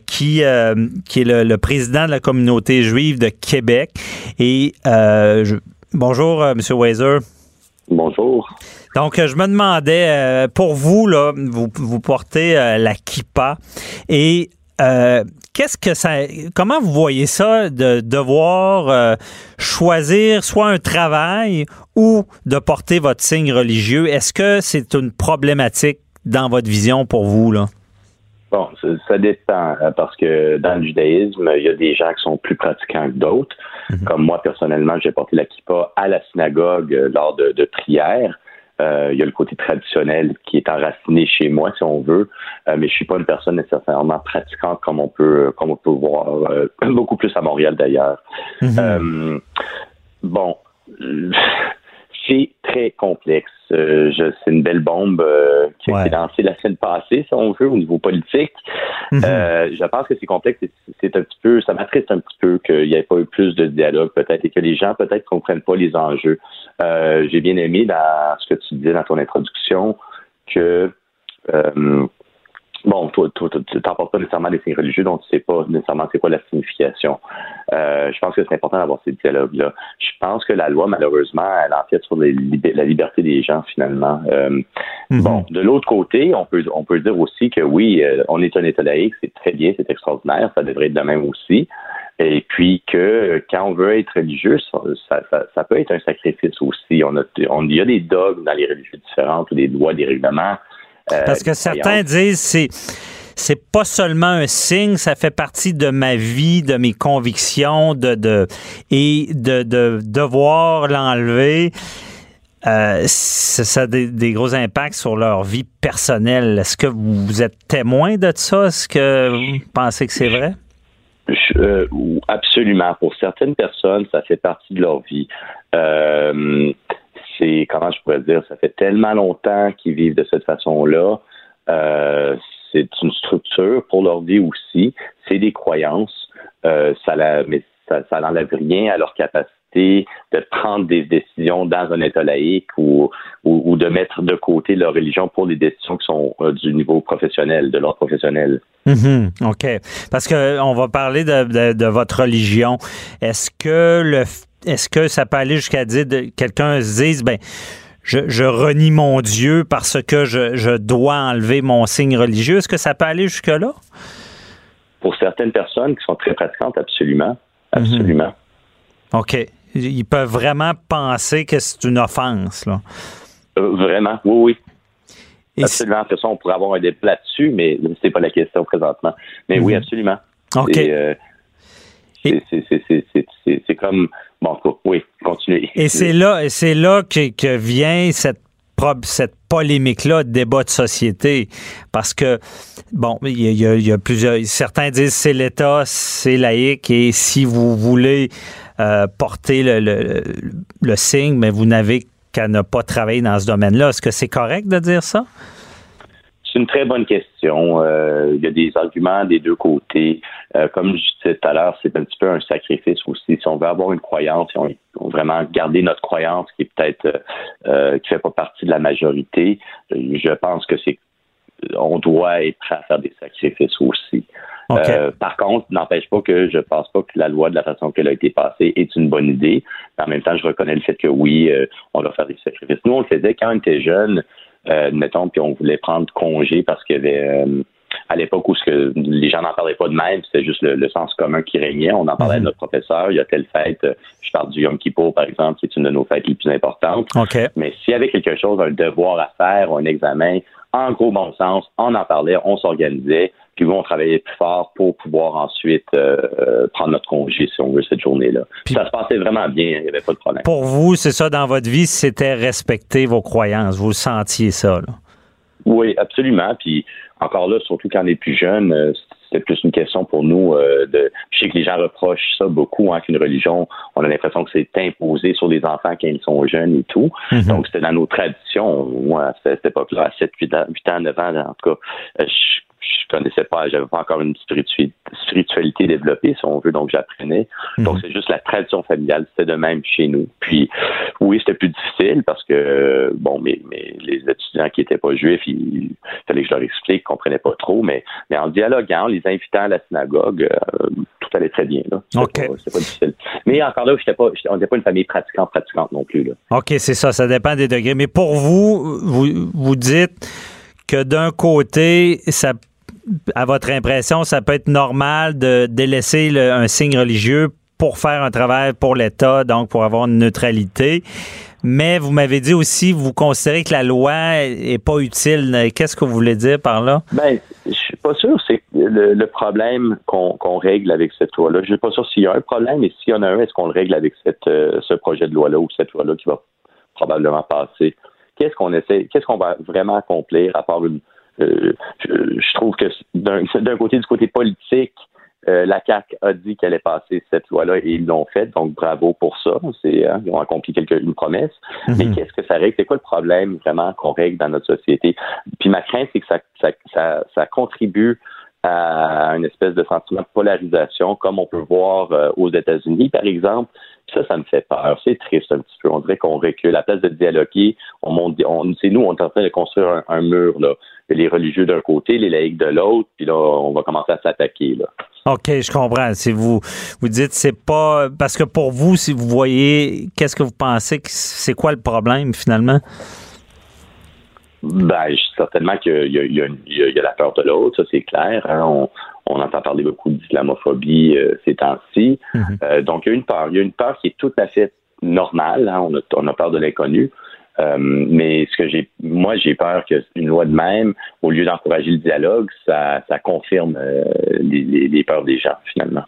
qui, euh, qui est le, président de la communauté juive de Québec. Et bonjour, M. Weiser. Bonjour. Donc, je me demandais, pour vous, là, vous, vous portez la kippa et qu'est-ce que ça. Comment vous voyez ça de devoir euh, choisir soit un travail ou de porter votre signe religieux? Est-ce que c'est une problématique dans votre vision pour vous, là? Bon, ça, dépend, euh, parce que dans le judaïsme, il y a des gens qui sont plus pratiquants que d'autres. Mhm. Comme moi, personnellement, j'ai porté la kippa à la synagogue lors de, de prières. Euh, il y a le côté traditionnel qui est enraciné chez moi, si on veut, euh, mais je suis pas une personne nécessairement pratiquante comme on peut, comme on peut voir euh, beaucoup plus à Montréal d'ailleurs. Mm-hmm. bon, c'est très complexe. Euh, c'est une belle bombe euh, qui a été lancée la semaine passée, si on veut, au niveau politique. Mhm. euh, je pense que c'est complexe. C'est un petit peu, ça m'attriste un petit peu qu'il n'y ait pas eu plus de dialogue, peut-être, et que les gens peut-être comprennent pas les enjeux. Euh, j'ai bien aimé dans ce que tu disais dans ton introduction que bon, toi, tu n'emportes pas nécessairement des signes religieux dont tu sais pas nécessairement c'est quoi la signification. Euh, je pense que c'est important d'avoir ces dialogues-là. Je pense que la loi, malheureusement, elle empiète sur la liberté des gens, finalement. Euh, mhm. Bon, de l'autre côté, on peut, on peut dire aussi que oui, euh, on est un État laïque, c'est très bien, c'est extraordinaire, ça devrait être de même aussi. Et puis que quand on veut être religieux, ça, ça, peut être un sacrifice aussi. On a, on, il y a des dogmes dans les religions différentes ou des lois, des règlements Parce que certains disent c'est c'est pas seulement un signe, ça fait partie de ma vie, de mes convictions, de, de et de, de devoir l'enlever. Euh, ça a des, gros impacts sur leur vie personnelle. Est-ce que vous êtes témoin de ça? Est-ce que vous pensez que c'est vrai? Euh, absolument. Pour certaines personnes, ça fait partie de leur vie. Euh, c'est comment je pourrais dire, ça fait tellement longtemps qu'ils vivent de cette façon-là. Euh, c'est une structure pour leur vie aussi. C'est des croyances. Euh, ça mais ça, n'enlève rien à leur capacité de prendre des décisions dans un État laïque ou, de mettre de côté leur religion pour des décisions qui sont euh, du niveau professionnel, de l'ordre professionnel. Mhm. OK. Parce que on va parler de, de votre religion. Est-ce que le est-ce que ça peut aller jusqu'à dire quelqu'un se dise ben je, renie mon Dieu parce que je, dois enlever mon signe religieux? Est-ce que ça peut aller jusque-là? Pour certaines personnes qui sont très pratiquantes, absolument. Mhm. Absolument. OK. Ils peuvent vraiment penser que c'est une offense, là. Euh, vraiment, oui, oui. absolument. De toute façon, on pourrait avoir un débat là-dessus, mais c'est pas la question présentement. Mais oui, mhm. absolument. OK. Euh, c'est comme bon, oui, continuez. Et c'est là, là que, vient cette cette polémique-là, débat de société, parce que, bon, il y a, plusieurs, certains disent c'est l'État, c'est laïque, et si vous voulez euh, porter le, le, signe, mais vous n'avez qu'à ne pas travailler dans ce domaine-là. Est-ce que c'est correct de dire ça? C'est une très bonne question. Euh, il y a des arguments des deux côtés. Euh, comme je disais tout à l'heure, c'est un petit peu un sacrifice aussi. Si on veut avoir une croyance, si on veut vraiment garder notre croyance qui est peut-être euh, qui fait pas partie de la majorité, je pense que c'est on doit être prêt à faire des sacrifices aussi. par contre, n'empêche pas que je pense pas que la loi de la façon qu'elle a été passée est une bonne idée. en même temps, je reconnais le fait que oui, on doit faire des sacrifices. Nous, on le faisait quand on était jeune euh, mettons, puis on voulait prendre congé parce qu'il y avait euh, à l'époque où ce que les gens n'en parlaient pas de même, c'était juste le, sens commun qui régnait. On en parlait à mhm. notre professeur. Il y a telle fête, euh, je parle du Yom Kippur, par exemple, qui est une de nos fêtes les plus importantes. Mais s'il y avait quelque chose, un devoir à faire, un examen, en gros bon sens, on en parlait, on s'organisait, puis on travaillait plus fort pour pouvoir ensuite euh, euh, prendre notre congé, si on veut, cette journée-là. Ça se passait vraiment bien, il n'y avait pas de problème. Pour vous, c'est ça dans votre vie, c'était respecter vos croyances, vous sentiez ça, là? Oui, absolument. Puis encore là, surtout quand on est plus jeune, euh, c'est plus une question pour nous de. Je sais que les gens reprochent ça beaucoup, hein, qu'une religion, on a l'impression que c'est imposé sur les enfants quand ils sont jeunes et tout. Mm-hmm. Donc c'était dans nos traditions. Moi, à cette époque-là, à 7, 8 ans, 8 ans, 9 ans, en tout cas, je je connaissais pas, j'avais pas encore une spiritualité développée, si on veut, donc j'apprenais. Mhm. Donc c'est juste la tradition familiale, c'était de même chez nous. Puis oui, c'était plus difficile parce que bon, mais, mais les étudiants qui étaient pas juifs, il fallait que je leur explique, ils comprenaient pas trop, mais, mais en dialoguant, les invitant à la synagogue, euh, tout allait très bien. Là. C'était, pas, difficile. Mais encore là, j'étais pas, on n'était pas une famille pratiquante, pratiquante non plus. Là. OK, c'est ça, ça dépend des degrés. Mais pour vous, vous, vous dites que d'un côté, ça à votre impression, ça peut être normal de délaisser un signe religieux pour faire un travail pour l'État, donc pour avoir une neutralité? Mais vous m'avez dit aussi, vous considérez que la loi est pas utile. Qu'est-ce que vous voulez dire par là? Ben, je suis pas sûr. C'est le, problème qu'on règle avec cette loi-là. Je suis pas sûr s'il y a un problème et s'il y en a un, est-ce qu'on le règle avec euh, ce projet de loi-là ou cette loi-là qui va probablement passer? Qu'est-ce qu'on essaie, qu'est-ce qu'on va vraiment accomplir à part une, euh, je, trouve que d'un côté, du côté politique, euh, la CAC a dit qu'elle allait passer cette loi-là et ils l'ont fait, donc bravo pour ça. Hein, ils ont accompli quelque, une promesse. Mhm. Mais qu'est-ce que ça règle? C'est quoi le problème vraiment qu'on règle dans notre société? Puis ma crainte, c'est que ça, ça, ça, contribue à une espèce de sentiment de polarisation, comme on peut voir euh, aux États-Unis, par exemple. Ça, ça me fait peur. C'est triste un petit peu. On dirait qu'on recule. À la place de dialoguer, on monte, on, c'est nous, on est en train de construire un, mur, là. Les religieux d'un côté, les laïcs de l'autre, puis là, on va commencer à s'attaquer, là. OK, je comprends. Si vous vous dites c'est pas parce que pour vous, si vous voyez, qu'est-ce que vous pensez c'est quoi le problème finalement? Ben, certainement qu'il y, a, la peur de l'autre, ça c'est clair. Hein. On, entend parler beaucoup d'islamophobie euh, ces temps-ci. Mm-hmm. Euh, donc, il y a une peur. Il y a une peur qui est tout à fait normale. Hein. On, a, peur de l'inconnu. Euh, mais ce que j'ai, moi, j'ai peur qu'une loi de même, au lieu d'encourager le dialogue, ça, confirme les, les, peurs des gens, finalement.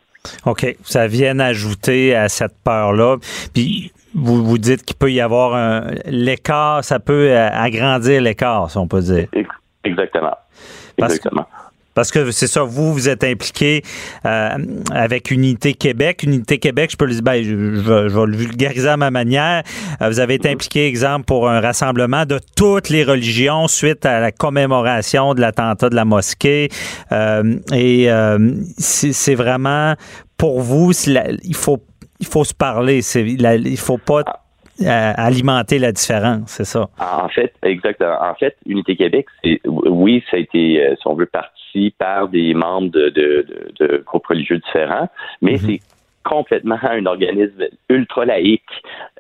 OK. Ça vient ajouter à cette peur-là. Puis, vous, vous dites qu'il peut y avoir l'écart, ça peut agrandir l'écart, si on peut dire. Exactement. Exactement. Parce que c'est ça, vous, vous êtes impliqué euh, avec Unité Québec. Unité Québec, je peux le dire, ben, je, vais le vulgariser à ma manière. Euh, vous avez été impliqué, exemple, pour un rassemblement de toutes les religions suite à la commémoration de l'attentat de la mosquée. Euh, et c'est vraiment, pour vous, il faut il faut se parler. Il il faut pas alimenter la différence, c'est ça. En fait, exactement. En fait, Unité Québec, oui, ça a été, si on veut, parti par des membres de, groupes religieux différents, mais mhm. c'est complètement un organisme ultra laïque.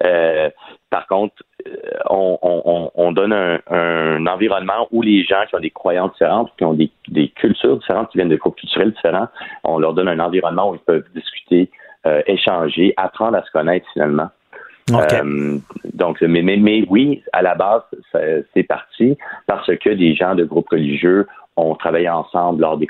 Euh, par contre, euh, on, donne un, environnement où les gens qui ont des croyances différentes, qui ont des, cultures différentes, qui viennent de groupes culturels différents, on leur donne un environnement où ils peuvent discuter, euh, échanger, apprendre à se connaître finalement. donc, mais, mais, mais, oui, à la base, c'est parti parce que des gens de groupes religieux on travaillait ensemble lors des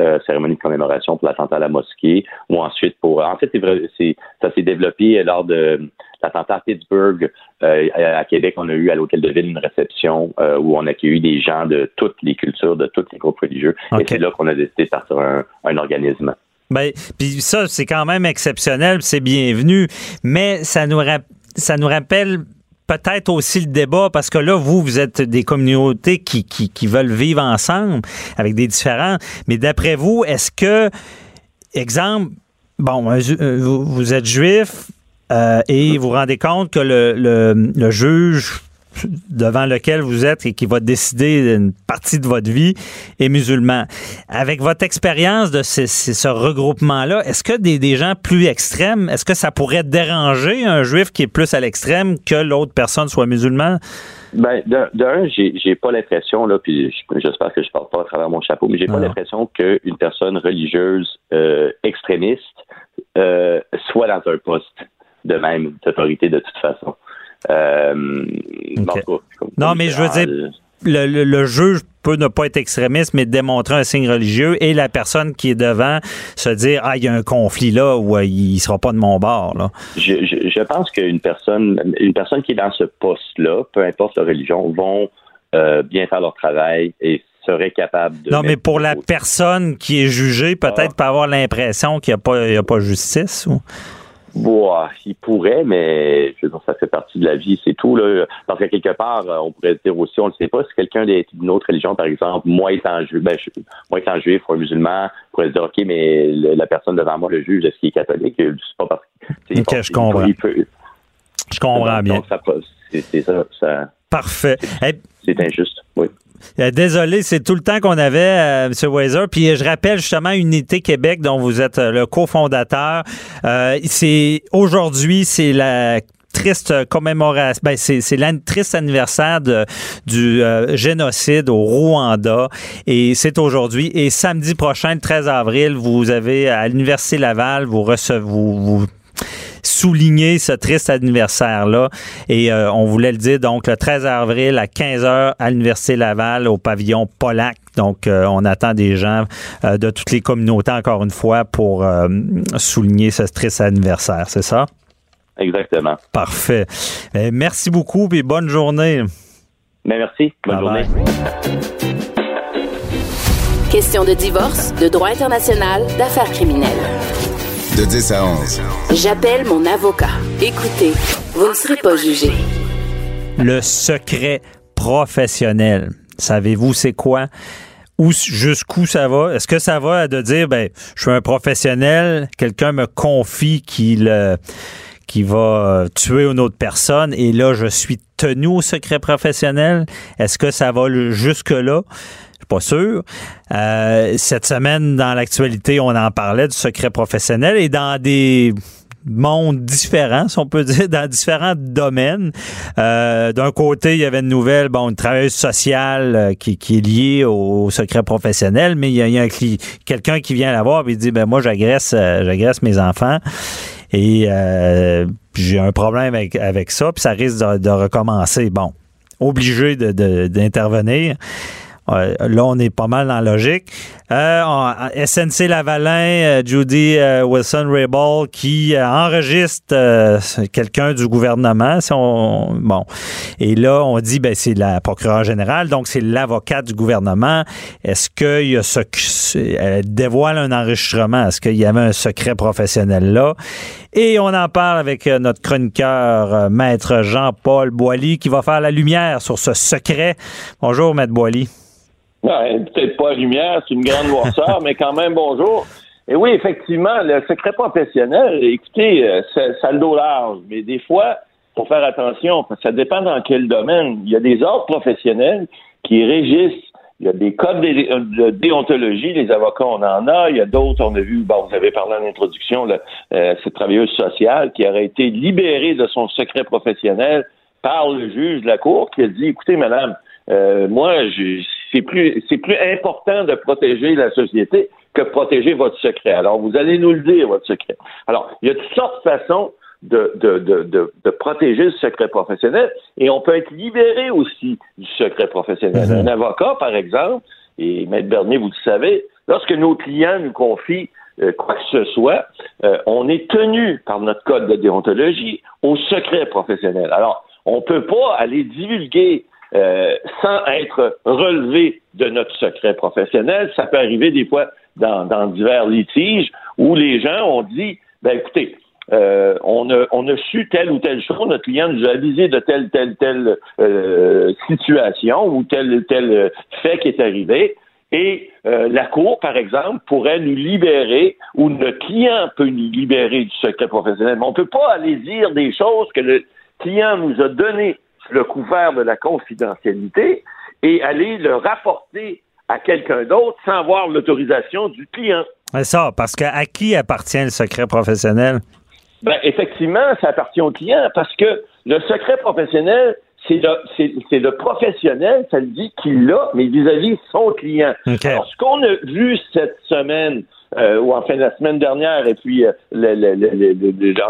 euh, cérémonies de commémoration pour l'attentat à la mosquée, ou ensuite pour. En fait, c'est ça s'est développé lors de l'attentat à Pittsburgh. Euh, à Québec, on a eu à l'hôtel de ville une réception euh, où on a accueilli des gens de toutes les cultures, de tous les groupes religieux. Et c'est là qu'on a décidé de partir un, un organisme. Ben, puis ça, c'est quand même exceptionnel, c'est bienvenu, mais ça nous, ça nous rappelle peut-être aussi le débat, parce que là, vous, vous êtes des communautés qui, qui, veulent vivre ensemble avec des différents. Mais d'après vous, est-ce que, exemple, bon, euh, vous, êtes juif euh, et vous vous rendez compte que le, le juge devant lequel vous êtes et qui va décider une partie de votre vie est musulman. Avec votre expérience de ce, regroupement-là, est-ce que des, gens plus extrêmes, est-ce que ça pourrait déranger un juif qui est plus à l'extrême que l'autre personne soit musulman? Ben, d'un, j'ai pas l'impression, là, puis j'espère que je parle pas à travers mon chapeau, mais j'ai pas l'impression qu'une personne religieuse euh, extrémiste euh, soit dans un poste de même d'autorité de toute façon. Euh, non, mais je veux dire, le, juge peut ne pas être extrémiste, mais démontrer un signe religieux et la personne qui est devant se dire ah il y a un conflit là ou euh, il sera pas de mon bord là. Je, pense qu'une personne une personne qui est dans ce poste là, peu importe la religion, vont euh, bien faire leur travail et seraient capables de. Non, mais pour la personne qui est jugée, peut-être ah. avoir l'impression qu'il n'y a pas a pas justice ou? Bon, il pourrait, mais je veux dire, ça fait partie de la vie, c'est tout. Là. Parce que quelque part, euh, on pourrait dire aussi, on ne sait pas, si quelqu'un d'une autre religion, par exemple, moi étant juif, ben, moi étant juif ou un musulman, pourrait se dire, OK, mais la personne devant moi, le juge, est-ce qu'il est catholique? C'est pas parce que. Ok, je comprends. je comprends bien. c'est ça, ça. Parfait. C'est injuste, oui. Euh, désolé, c'est tout le temps qu'on avait, euh, M. Weiser. Puis euh, je rappelle justement Unité Québec, dont vous êtes le cofondateur. c'est aujourd'hui, c'est la triste commémoration, ben c'est, c'est triste anniversaire du génocide au Rwanda et c'est aujourd'hui et samedi prochain, le 13 avril, vous avez à l'Université Laval, vous recevez, vous souligner ce triste anniversaire-là. Et euh, on voulait le dire, donc, le 13 avril à 15h à l'Université Laval, au pavillon Polac. Donc, euh, on attend des gens euh, de toutes les communautés, encore une fois, pour souligner ce triste anniversaire. C'est ça? Exactement. Parfait. merci beaucoup et bonne journée. Mais merci. Bonne journée. Question de divorce, de droit international, d'affaires criminelles. De 10 à 11. J'appelle mon avocat. Écoutez, vous ne serez pas jugé. Le secret professionnel. Savez-vous c'est quoi? Ou jusqu'où ça va? Est-ce que ça va de dire, ben, je suis un professionnel, quelqu'un me confie qu'il qui va tuer une autre personne et là, je suis tenu au secret professionnel? Est-ce que ça va jusque-là? Suis pas sûr. Euh, cette semaine, dans l'actualité, on en parlait du secret professionnel et dans des mondes différents, si on peut dire, dans différents domaines. Euh, d'un côté, il y avait une nouvelle, bon, une travailleuse sociale euh, qui, est liée au, secret professionnel, mais il y a, quelqu'un qui vient la voir et dit, ben moi, j'agresse, j'agresse mes enfants et j'ai un problème avec, ça, puis ça risque de, de recommencer. Bon, obligé d'intervenir. De, là, on est pas mal dans la logique. Euh, SNC Lavalin, euh, Judy euh, Wilson-Raybould qui enregistre quelqu'un du gouvernement. bon. Et là, on dit, ben, c'est la procureure générale, donc c'est l'avocat du gouvernement. Est-ce qu'il y a ce... Dévoile un enregistrement? Est-ce qu'il y avait un secret professionnel là? Et on en parle avec notre chroniqueur, maître Jean-Paul Boily, qui va faire la lumière sur ce secret. Bonjour, maître Peut-être pas lumière, c'est une grande noirceur, mais quand même bonjour. Et oui, effectivement, le secret professionnel, écoutez, euh, ça, a le dos large, mais des fois, faut faire attention, parce que ça dépend dans quel domaine. Il y a des ordres professionnels qui régissent il y a des codes de déontologie, les avocats, on en a. Il y a d'autres, on a vu, bon, vous avez parlé en introduction, euh, cette travailleuse sociale qui aurait été libérée de son secret professionnel par le juge de la Cour qui a dit, écoutez, madame, euh, moi, c'est plus, c'est plus important de protéger la société que protéger votre secret. Alors, vous allez nous le dire, votre secret. Alors, il y a toutes sortes de façons de, de, de, de, protéger le secret professionnel et on peut être libéré aussi du secret professionnel. Mhm. Un avocat, par exemple, et Maître Bernier, vous le savez, lorsque nos clients nous confient euh, quoi que ce soit, euh, on est tenu par notre code de déontologie au secret professionnel. Alors, on ne peut pas aller divulguer euh, sans être relevé de notre secret professionnel. Ça peut arriver des fois dans, divers litiges où les gens ont dit, ben écoutez, euh, on, a, su telle ou telle chose, notre client nous a avisé de telle, telle, telle euh, situation ou tel, tel fait qui est arrivé. Et la Cour, par exemple, pourrait nous libérer ou notre client peut nous libérer du secret professionnel. Mais on ne peut pas aller dire des choses que le client nous a données le couvert de la confidentialité et aller le rapporter à quelqu'un d'autre sans avoir l'autorisation du client. C'est ça, parce que à qui appartient le secret professionnel? Ben, effectivement, ça appartient au client parce que le secret professionnel, c'est le, le, professionnel, ça le dit qu'il l'a, mais vis-à-vis son client. Alors, ce qu'on a vu cette semaine, euh, ou en fin de la semaine dernière, et puis euh,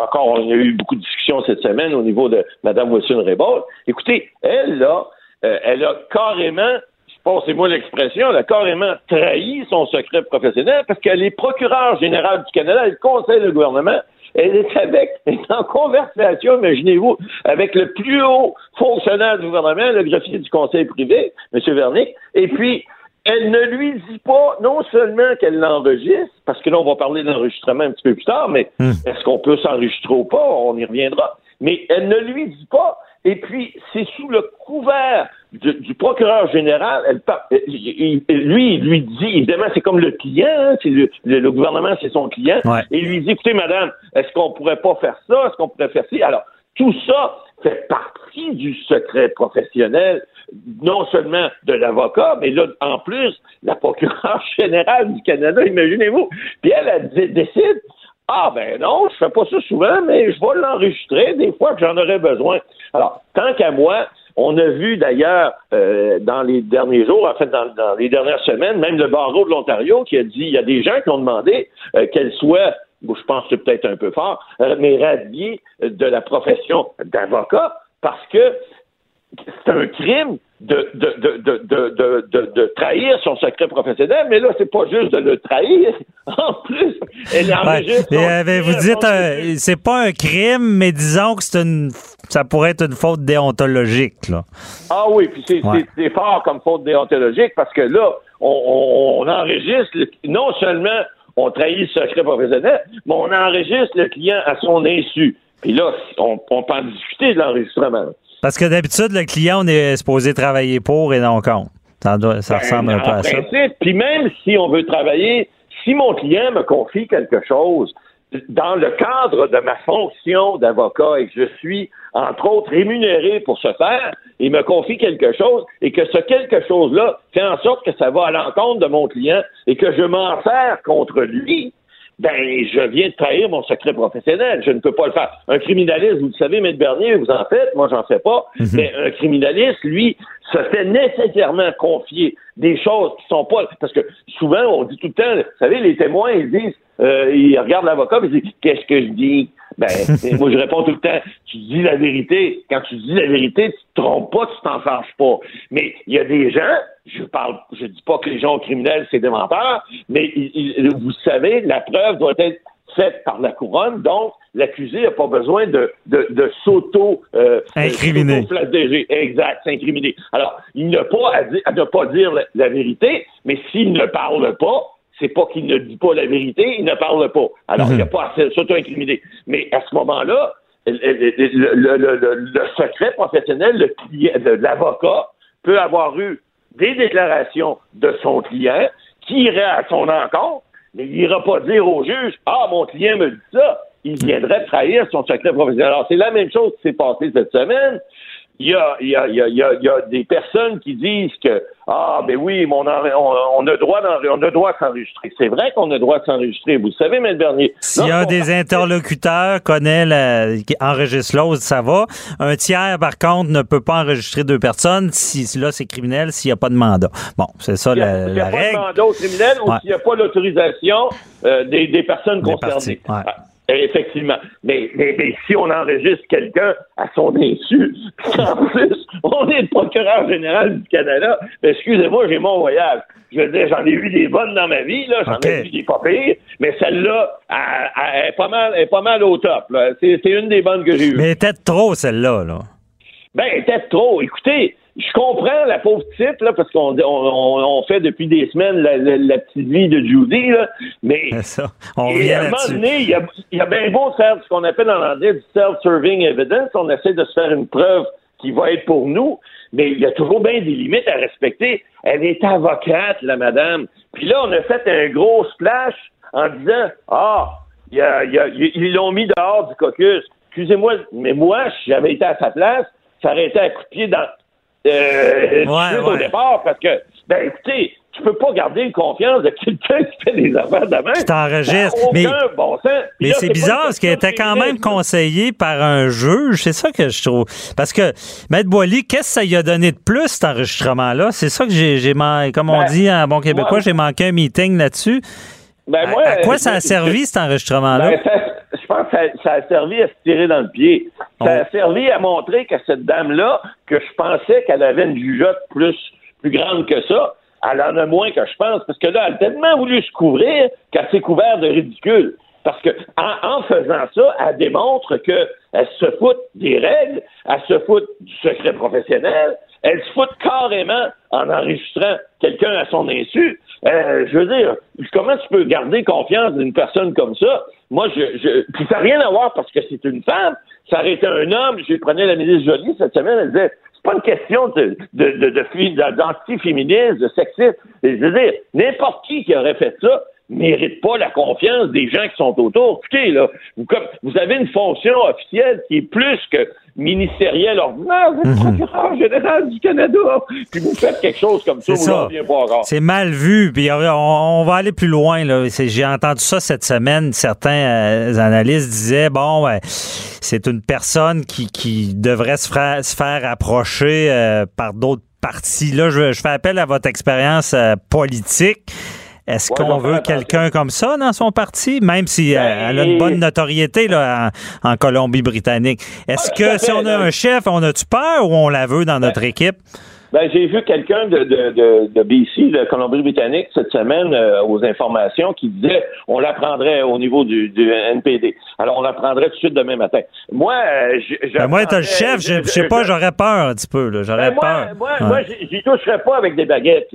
encore, on a eu beaucoup de discussions cette semaine au niveau de Mme Wilson-Raybould. Écoutez, elle, là, euh, elle a carrément passez-moi l'expression, elle a carrément trahi son secret professionnel parce qu'elle est procureure générale du Canada, elle conseille le gouvernement. Elle est avec, elle est en conversation, imaginez-vous, avec le plus haut fonctionnaire du gouvernement, le greffier du conseil privé, M. Vernick, et puis elle ne lui dit pas non seulement qu'elle l'enregistre, parce que là, on va parler d'enregistrement un petit peu plus tard, mais hmm. est-ce qu'on peut s'enregistrer ou pas? On y reviendra. Mais elle ne lui dit pas. Et puis, c'est sous le couvert du, procureur général. Elle, lui, il lui dit, évidemment, c'est comme le client, hein, le, gouvernement, c'est son client. Et il lui dit, écoutez, madame, est-ce qu'on pourrait pas faire ça? Est-ce qu'on pourrait faire ça? Alors, tout ça fait partie du secret professionnel non seulement de l'avocat, mais là, en plus, la procureure générale du Canada, imaginez-vous. Puis elle, elle décide, ah ben non, je fais pas ça souvent, mais je vais l'enregistrer des fois que j'en aurais besoin. Alors, tant qu'à moi, on a vu d'ailleurs euh, dans les derniers jours, en fait dans, les dernières semaines, même le barreau de l'Ontario qui a dit, il y a des gens qui ont demandé euh, qu'elle soit je pense que c'est peut-être un peu fort, euh, mais radiée de la profession d'avocat parce que c'est un crime de, de, de, de, trahir son secret professionnel, mais là, c'est pas juste de le trahir. En plus, elle enregistre. Ouais, vous dites, euh, c'est pas un crime, mais disons que c'est une, ça pourrait être une faute déontologique. Là. Ah oui, puis c'est fort comme faute déontologique parce que là, on, on enregistre, non seulement on trahit le secret professionnel, mais on enregistre le client à son insu. Puis là, on, on peut en discuter de l'enregistrement. Parce que d'habitude, le client, on est supposé travailler pour et non contre. Ça, ça ben, ressemble un peu à ça. Puis même si on veut travailler, si mon client me confie quelque chose dans le cadre de ma fonction d'avocat et que je suis, entre autres, rémunéré pour ce faire, il me confie quelque chose et que ce quelque chose-là fait en sorte que ça va à l'encontre de mon client et que je m'en sers contre lui, ben, je viens de trahir mon secret professionnel. Je ne peux pas le faire. Un criminaliste, vous le savez, Maître Bernier, vous en faites, moi j'en fais pas, mhm. mais un criminaliste, lui, se fait nécessairement confier des choses qui sont pas... Parce que souvent, on dit tout le temps, vous savez, les témoins, ils disent, euh, ils regardent l'avocat ils disent, qu'est-ce que je dis? Ben, moi, je réponds tout le temps, tu dis la vérité. Quand tu dis la vérité, tu te trompes pas, tu t'en fâches pas. Mais il y a des gens, je parle, je dis pas que les gens criminels, c'est des menteurs, mais vous savez, la preuve doit être faite par la couronne, donc l'accusé n'a pas besoin de, de, de s'auto euh, incriminer. exact, s'incriminer. Alors, il n'a pas à, ne pas dire la vérité, mais s'il ne parle pas, c'est pas qu'il ne dit pas la vérité, il ne parle pas. Alors, il n'y a mhm. pas à s'auto-incriminer. Mais à ce moment-là, le, secret professionnel, le l'avocat peut avoir eu des déclarations de son client qui iraient à son encontre, mais il n'ira pas dire au juge Ah, mon client me dit ça. Il viendrait trahir son secret professionnel. Alors, c'est la même chose qui s'est passée cette semaine il y a, y, a, y, a, y a, des personnes qui disent que ah ben oui, on, a, on, a droit on a droit de s'enregistrer. C'est vrai qu'on a droit de s'enregistrer. Vous savez, M. Bernier. S'il y a des interlocuteurs connaît la, qui enregistre l'autre, ça va. Un tiers, par contre, ne peut pas enregistrer deux personnes. Si là, c'est criminel s'il n'y a pas de mandat. Bon, c'est ça la, règle. S'il n'y a pas de mandat au criminel ou s'il n'y a pas l'autorisation euh, des, des, personnes concernées. Ah, Effectivement. Mais, mais, si on enregistre quelqu'un à son insu, en plus, on est le procureur général du Canada, excusez-moi, j'ai mon voyage. Je veux dire, j'en ai vu des bonnes dans ma vie, là, j'en ai vu des pas pires, mais celle-là, elle, est pas mal, est pas mal au top. C'est, une des bonnes que j'ai eues. Mais peut-être trop, celle-là, là. Ben, peut-être trop. Écoutez, je comprends la pauvre petite, là, parce qu'on on, fait depuis des semaines la, petite vie de Judy, là, mais ça, on à un moment donné, il y a, y a bien beau faire ce qu'on appelle en anglais du self-serving evidence, on essaie de se faire une preuve qui va être pour nous, mais il y a toujours bien des limites à respecter. Elle est avocate, la madame. Puis là, on a fait un gros splash en disant, ah, y a, y a, ils l'ont mis dehors du caucus. Excusez-moi, mais moi, si j'avais été à sa place, ça aurait été à coup de pied dans, euh, ouais, au départ parce que, ben écoutez, tu peux pas garder une confiance de quelqu'un qui fait des affaires de main. Tu t'enregistres. Mais, bon mais c'est bizarre parce qu'il était quand même conseillé par un juge. C'est ça que je trouve. Parce que, Maître Boily, qu'est-ce que ça lui a donné de plus, cet enregistrement-là? C'est ça que j'ai, comme on ben, dit en bon québécois, j'ai manqué un meeting là-dessus. Ben, moi, à, quoi ça a servi, cet enregistrement-là? Ben, que ça, a servi à se tirer dans le pied. Ça a servi à montrer que cette dame-là, que je pensais qu'elle avait une jugeote plus, plus grande que ça, elle en a moins que je pense, parce que là, elle a tellement voulu se couvrir qu'elle s'est couverte de ridicule. Parce que en, faisant ça, elle démontre qu'elle se fout des règles, elle se fout du secret professionnel, elle se fout carrément en enregistrant quelqu'un à son insu. Euh, je veux dire, comment tu peux garder confiance d'une personne comme ça? Moi, je, je puis ça n'a rien à voir parce que c'est une femme. Ça aurait été un homme. Je prenais la ministre Jolie cette semaine, elle disait, c'est pas une question de, de, de, de, d'anti-féminisme, de sexisme. Je veux dire, n'importe qui qui aurait fait ça, mérite pas la confiance des gens qui sont autour. Écoutez, là, vous, comme, vous avez une fonction officielle qui est plus que ministérielle ordinaire, vous êtes mhm. procureur général du Canada, puis vous faites quelque chose comme ça, ça. C'est mal vu, puis on, va aller plus loin. J'ai entendu ça cette semaine, certains euh, analystes disaient, bon, c'est une personne qui, qui devrait se, se faire approcher euh, par d'autres partis. Là, je, je, fais appel à votre expérience euh, politique. Est-ce qu'on veut quelqu'un comme ça dans son parti, même si ben, elle a une bonne notoriété là, en, Colombie-Britannique? Est-ce que si on a un chef, on a-tu peur ou on la veut dans notre ben, équipe? Ben, j'ai vu quelqu'un de, de, de, BC, de Colombie-Britannique, cette semaine euh, aux informations qui disait on l'apprendrait au niveau du, du, NPD. Alors, on l'apprendrait tout de suite demain matin. Moi, euh, je. Ben moi, t'as le chef, je, sais pas, j'aurais peur un petit peu. J'aurais peur. Moi, moi, j'y toucherais pas avec des baguettes.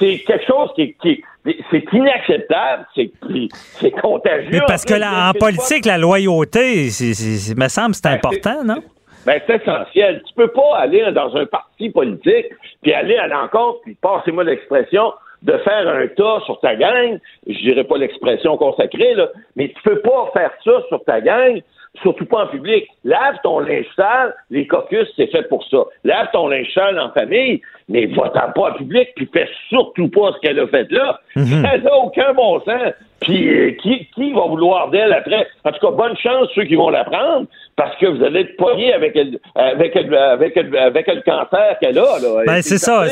C'est quelque chose qui, qui c'est inacceptable, c'est contagieux. Mais parce que là, en politique, la loyauté, c'est, me semble, c'est ben, important, non? ben, c'est essentiel. Tu peux pas aller dans un parti politique, puis aller à l'encontre, puis passez-moi l'expression, de faire un tas sur ta gang, je dirais pas l'expression consacrée, là, mais tu peux pas faire ça sur ta gang, surtout pas en public. Lave ton linge sale, les caucus, c'est fait pour ça. Lave ton linge sale en famille, mais va-t'en pas en public, puis fais surtout pas ce qu'elle a fait là. Mhm. Ça n'a aucun bon sens. Puis euh, qui, qui va vouloir d'elle après? En tout cas, bonne chance ceux qui vont la prendre, parce que vous allez être poigné avec, avec, avec, avec, le cancer qu'elle a. Là. Ben, c'est ça.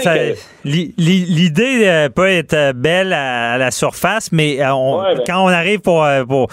L'idée euh, peut être euh, belle à, la surface, mais ben. quand on arrive pour, pour,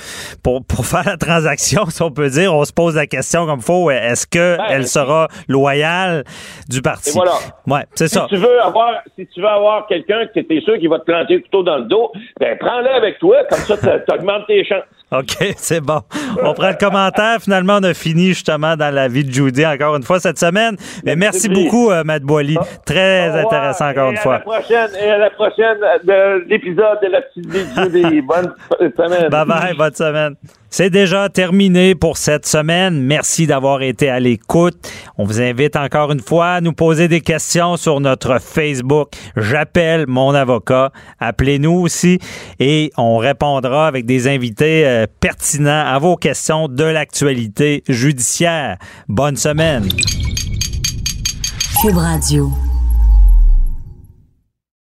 pour, faire la transaction, si on peut dire, on se pose la question comme il faut, est-ce qu'elle ben, sera loyale du parti? voilà. Ouais, c'est si Tu veux avoir, si tu veux avoir quelqu'un que tu sûr qu'il va te planter le couteau dans le dos, ben prends-le avec toi, comme ça, tu augmentes tes chances. OK, c'est bon. On prend le commentaire. Finalement, on a fini justement dans la vie de Judy encore une fois cette semaine. Mais merci, beaucoup, euh, Matt Boily. Très intéressant encore une fois. À la prochaine, et à la prochaine de l'épisode de la petite vie de Judy. bonne semaine. Bye bye, bonne semaine. C'est déjà terminé pour cette semaine. Merci d'avoir été à l'écoute. On vous invite encore une fois à nous poser des questions sur notre Facebook. J'appelle mon avocat. Appelez-nous aussi et on répondra avec des invités euh, pertinents à vos questions de l'actualité judiciaire. Bonne semaine.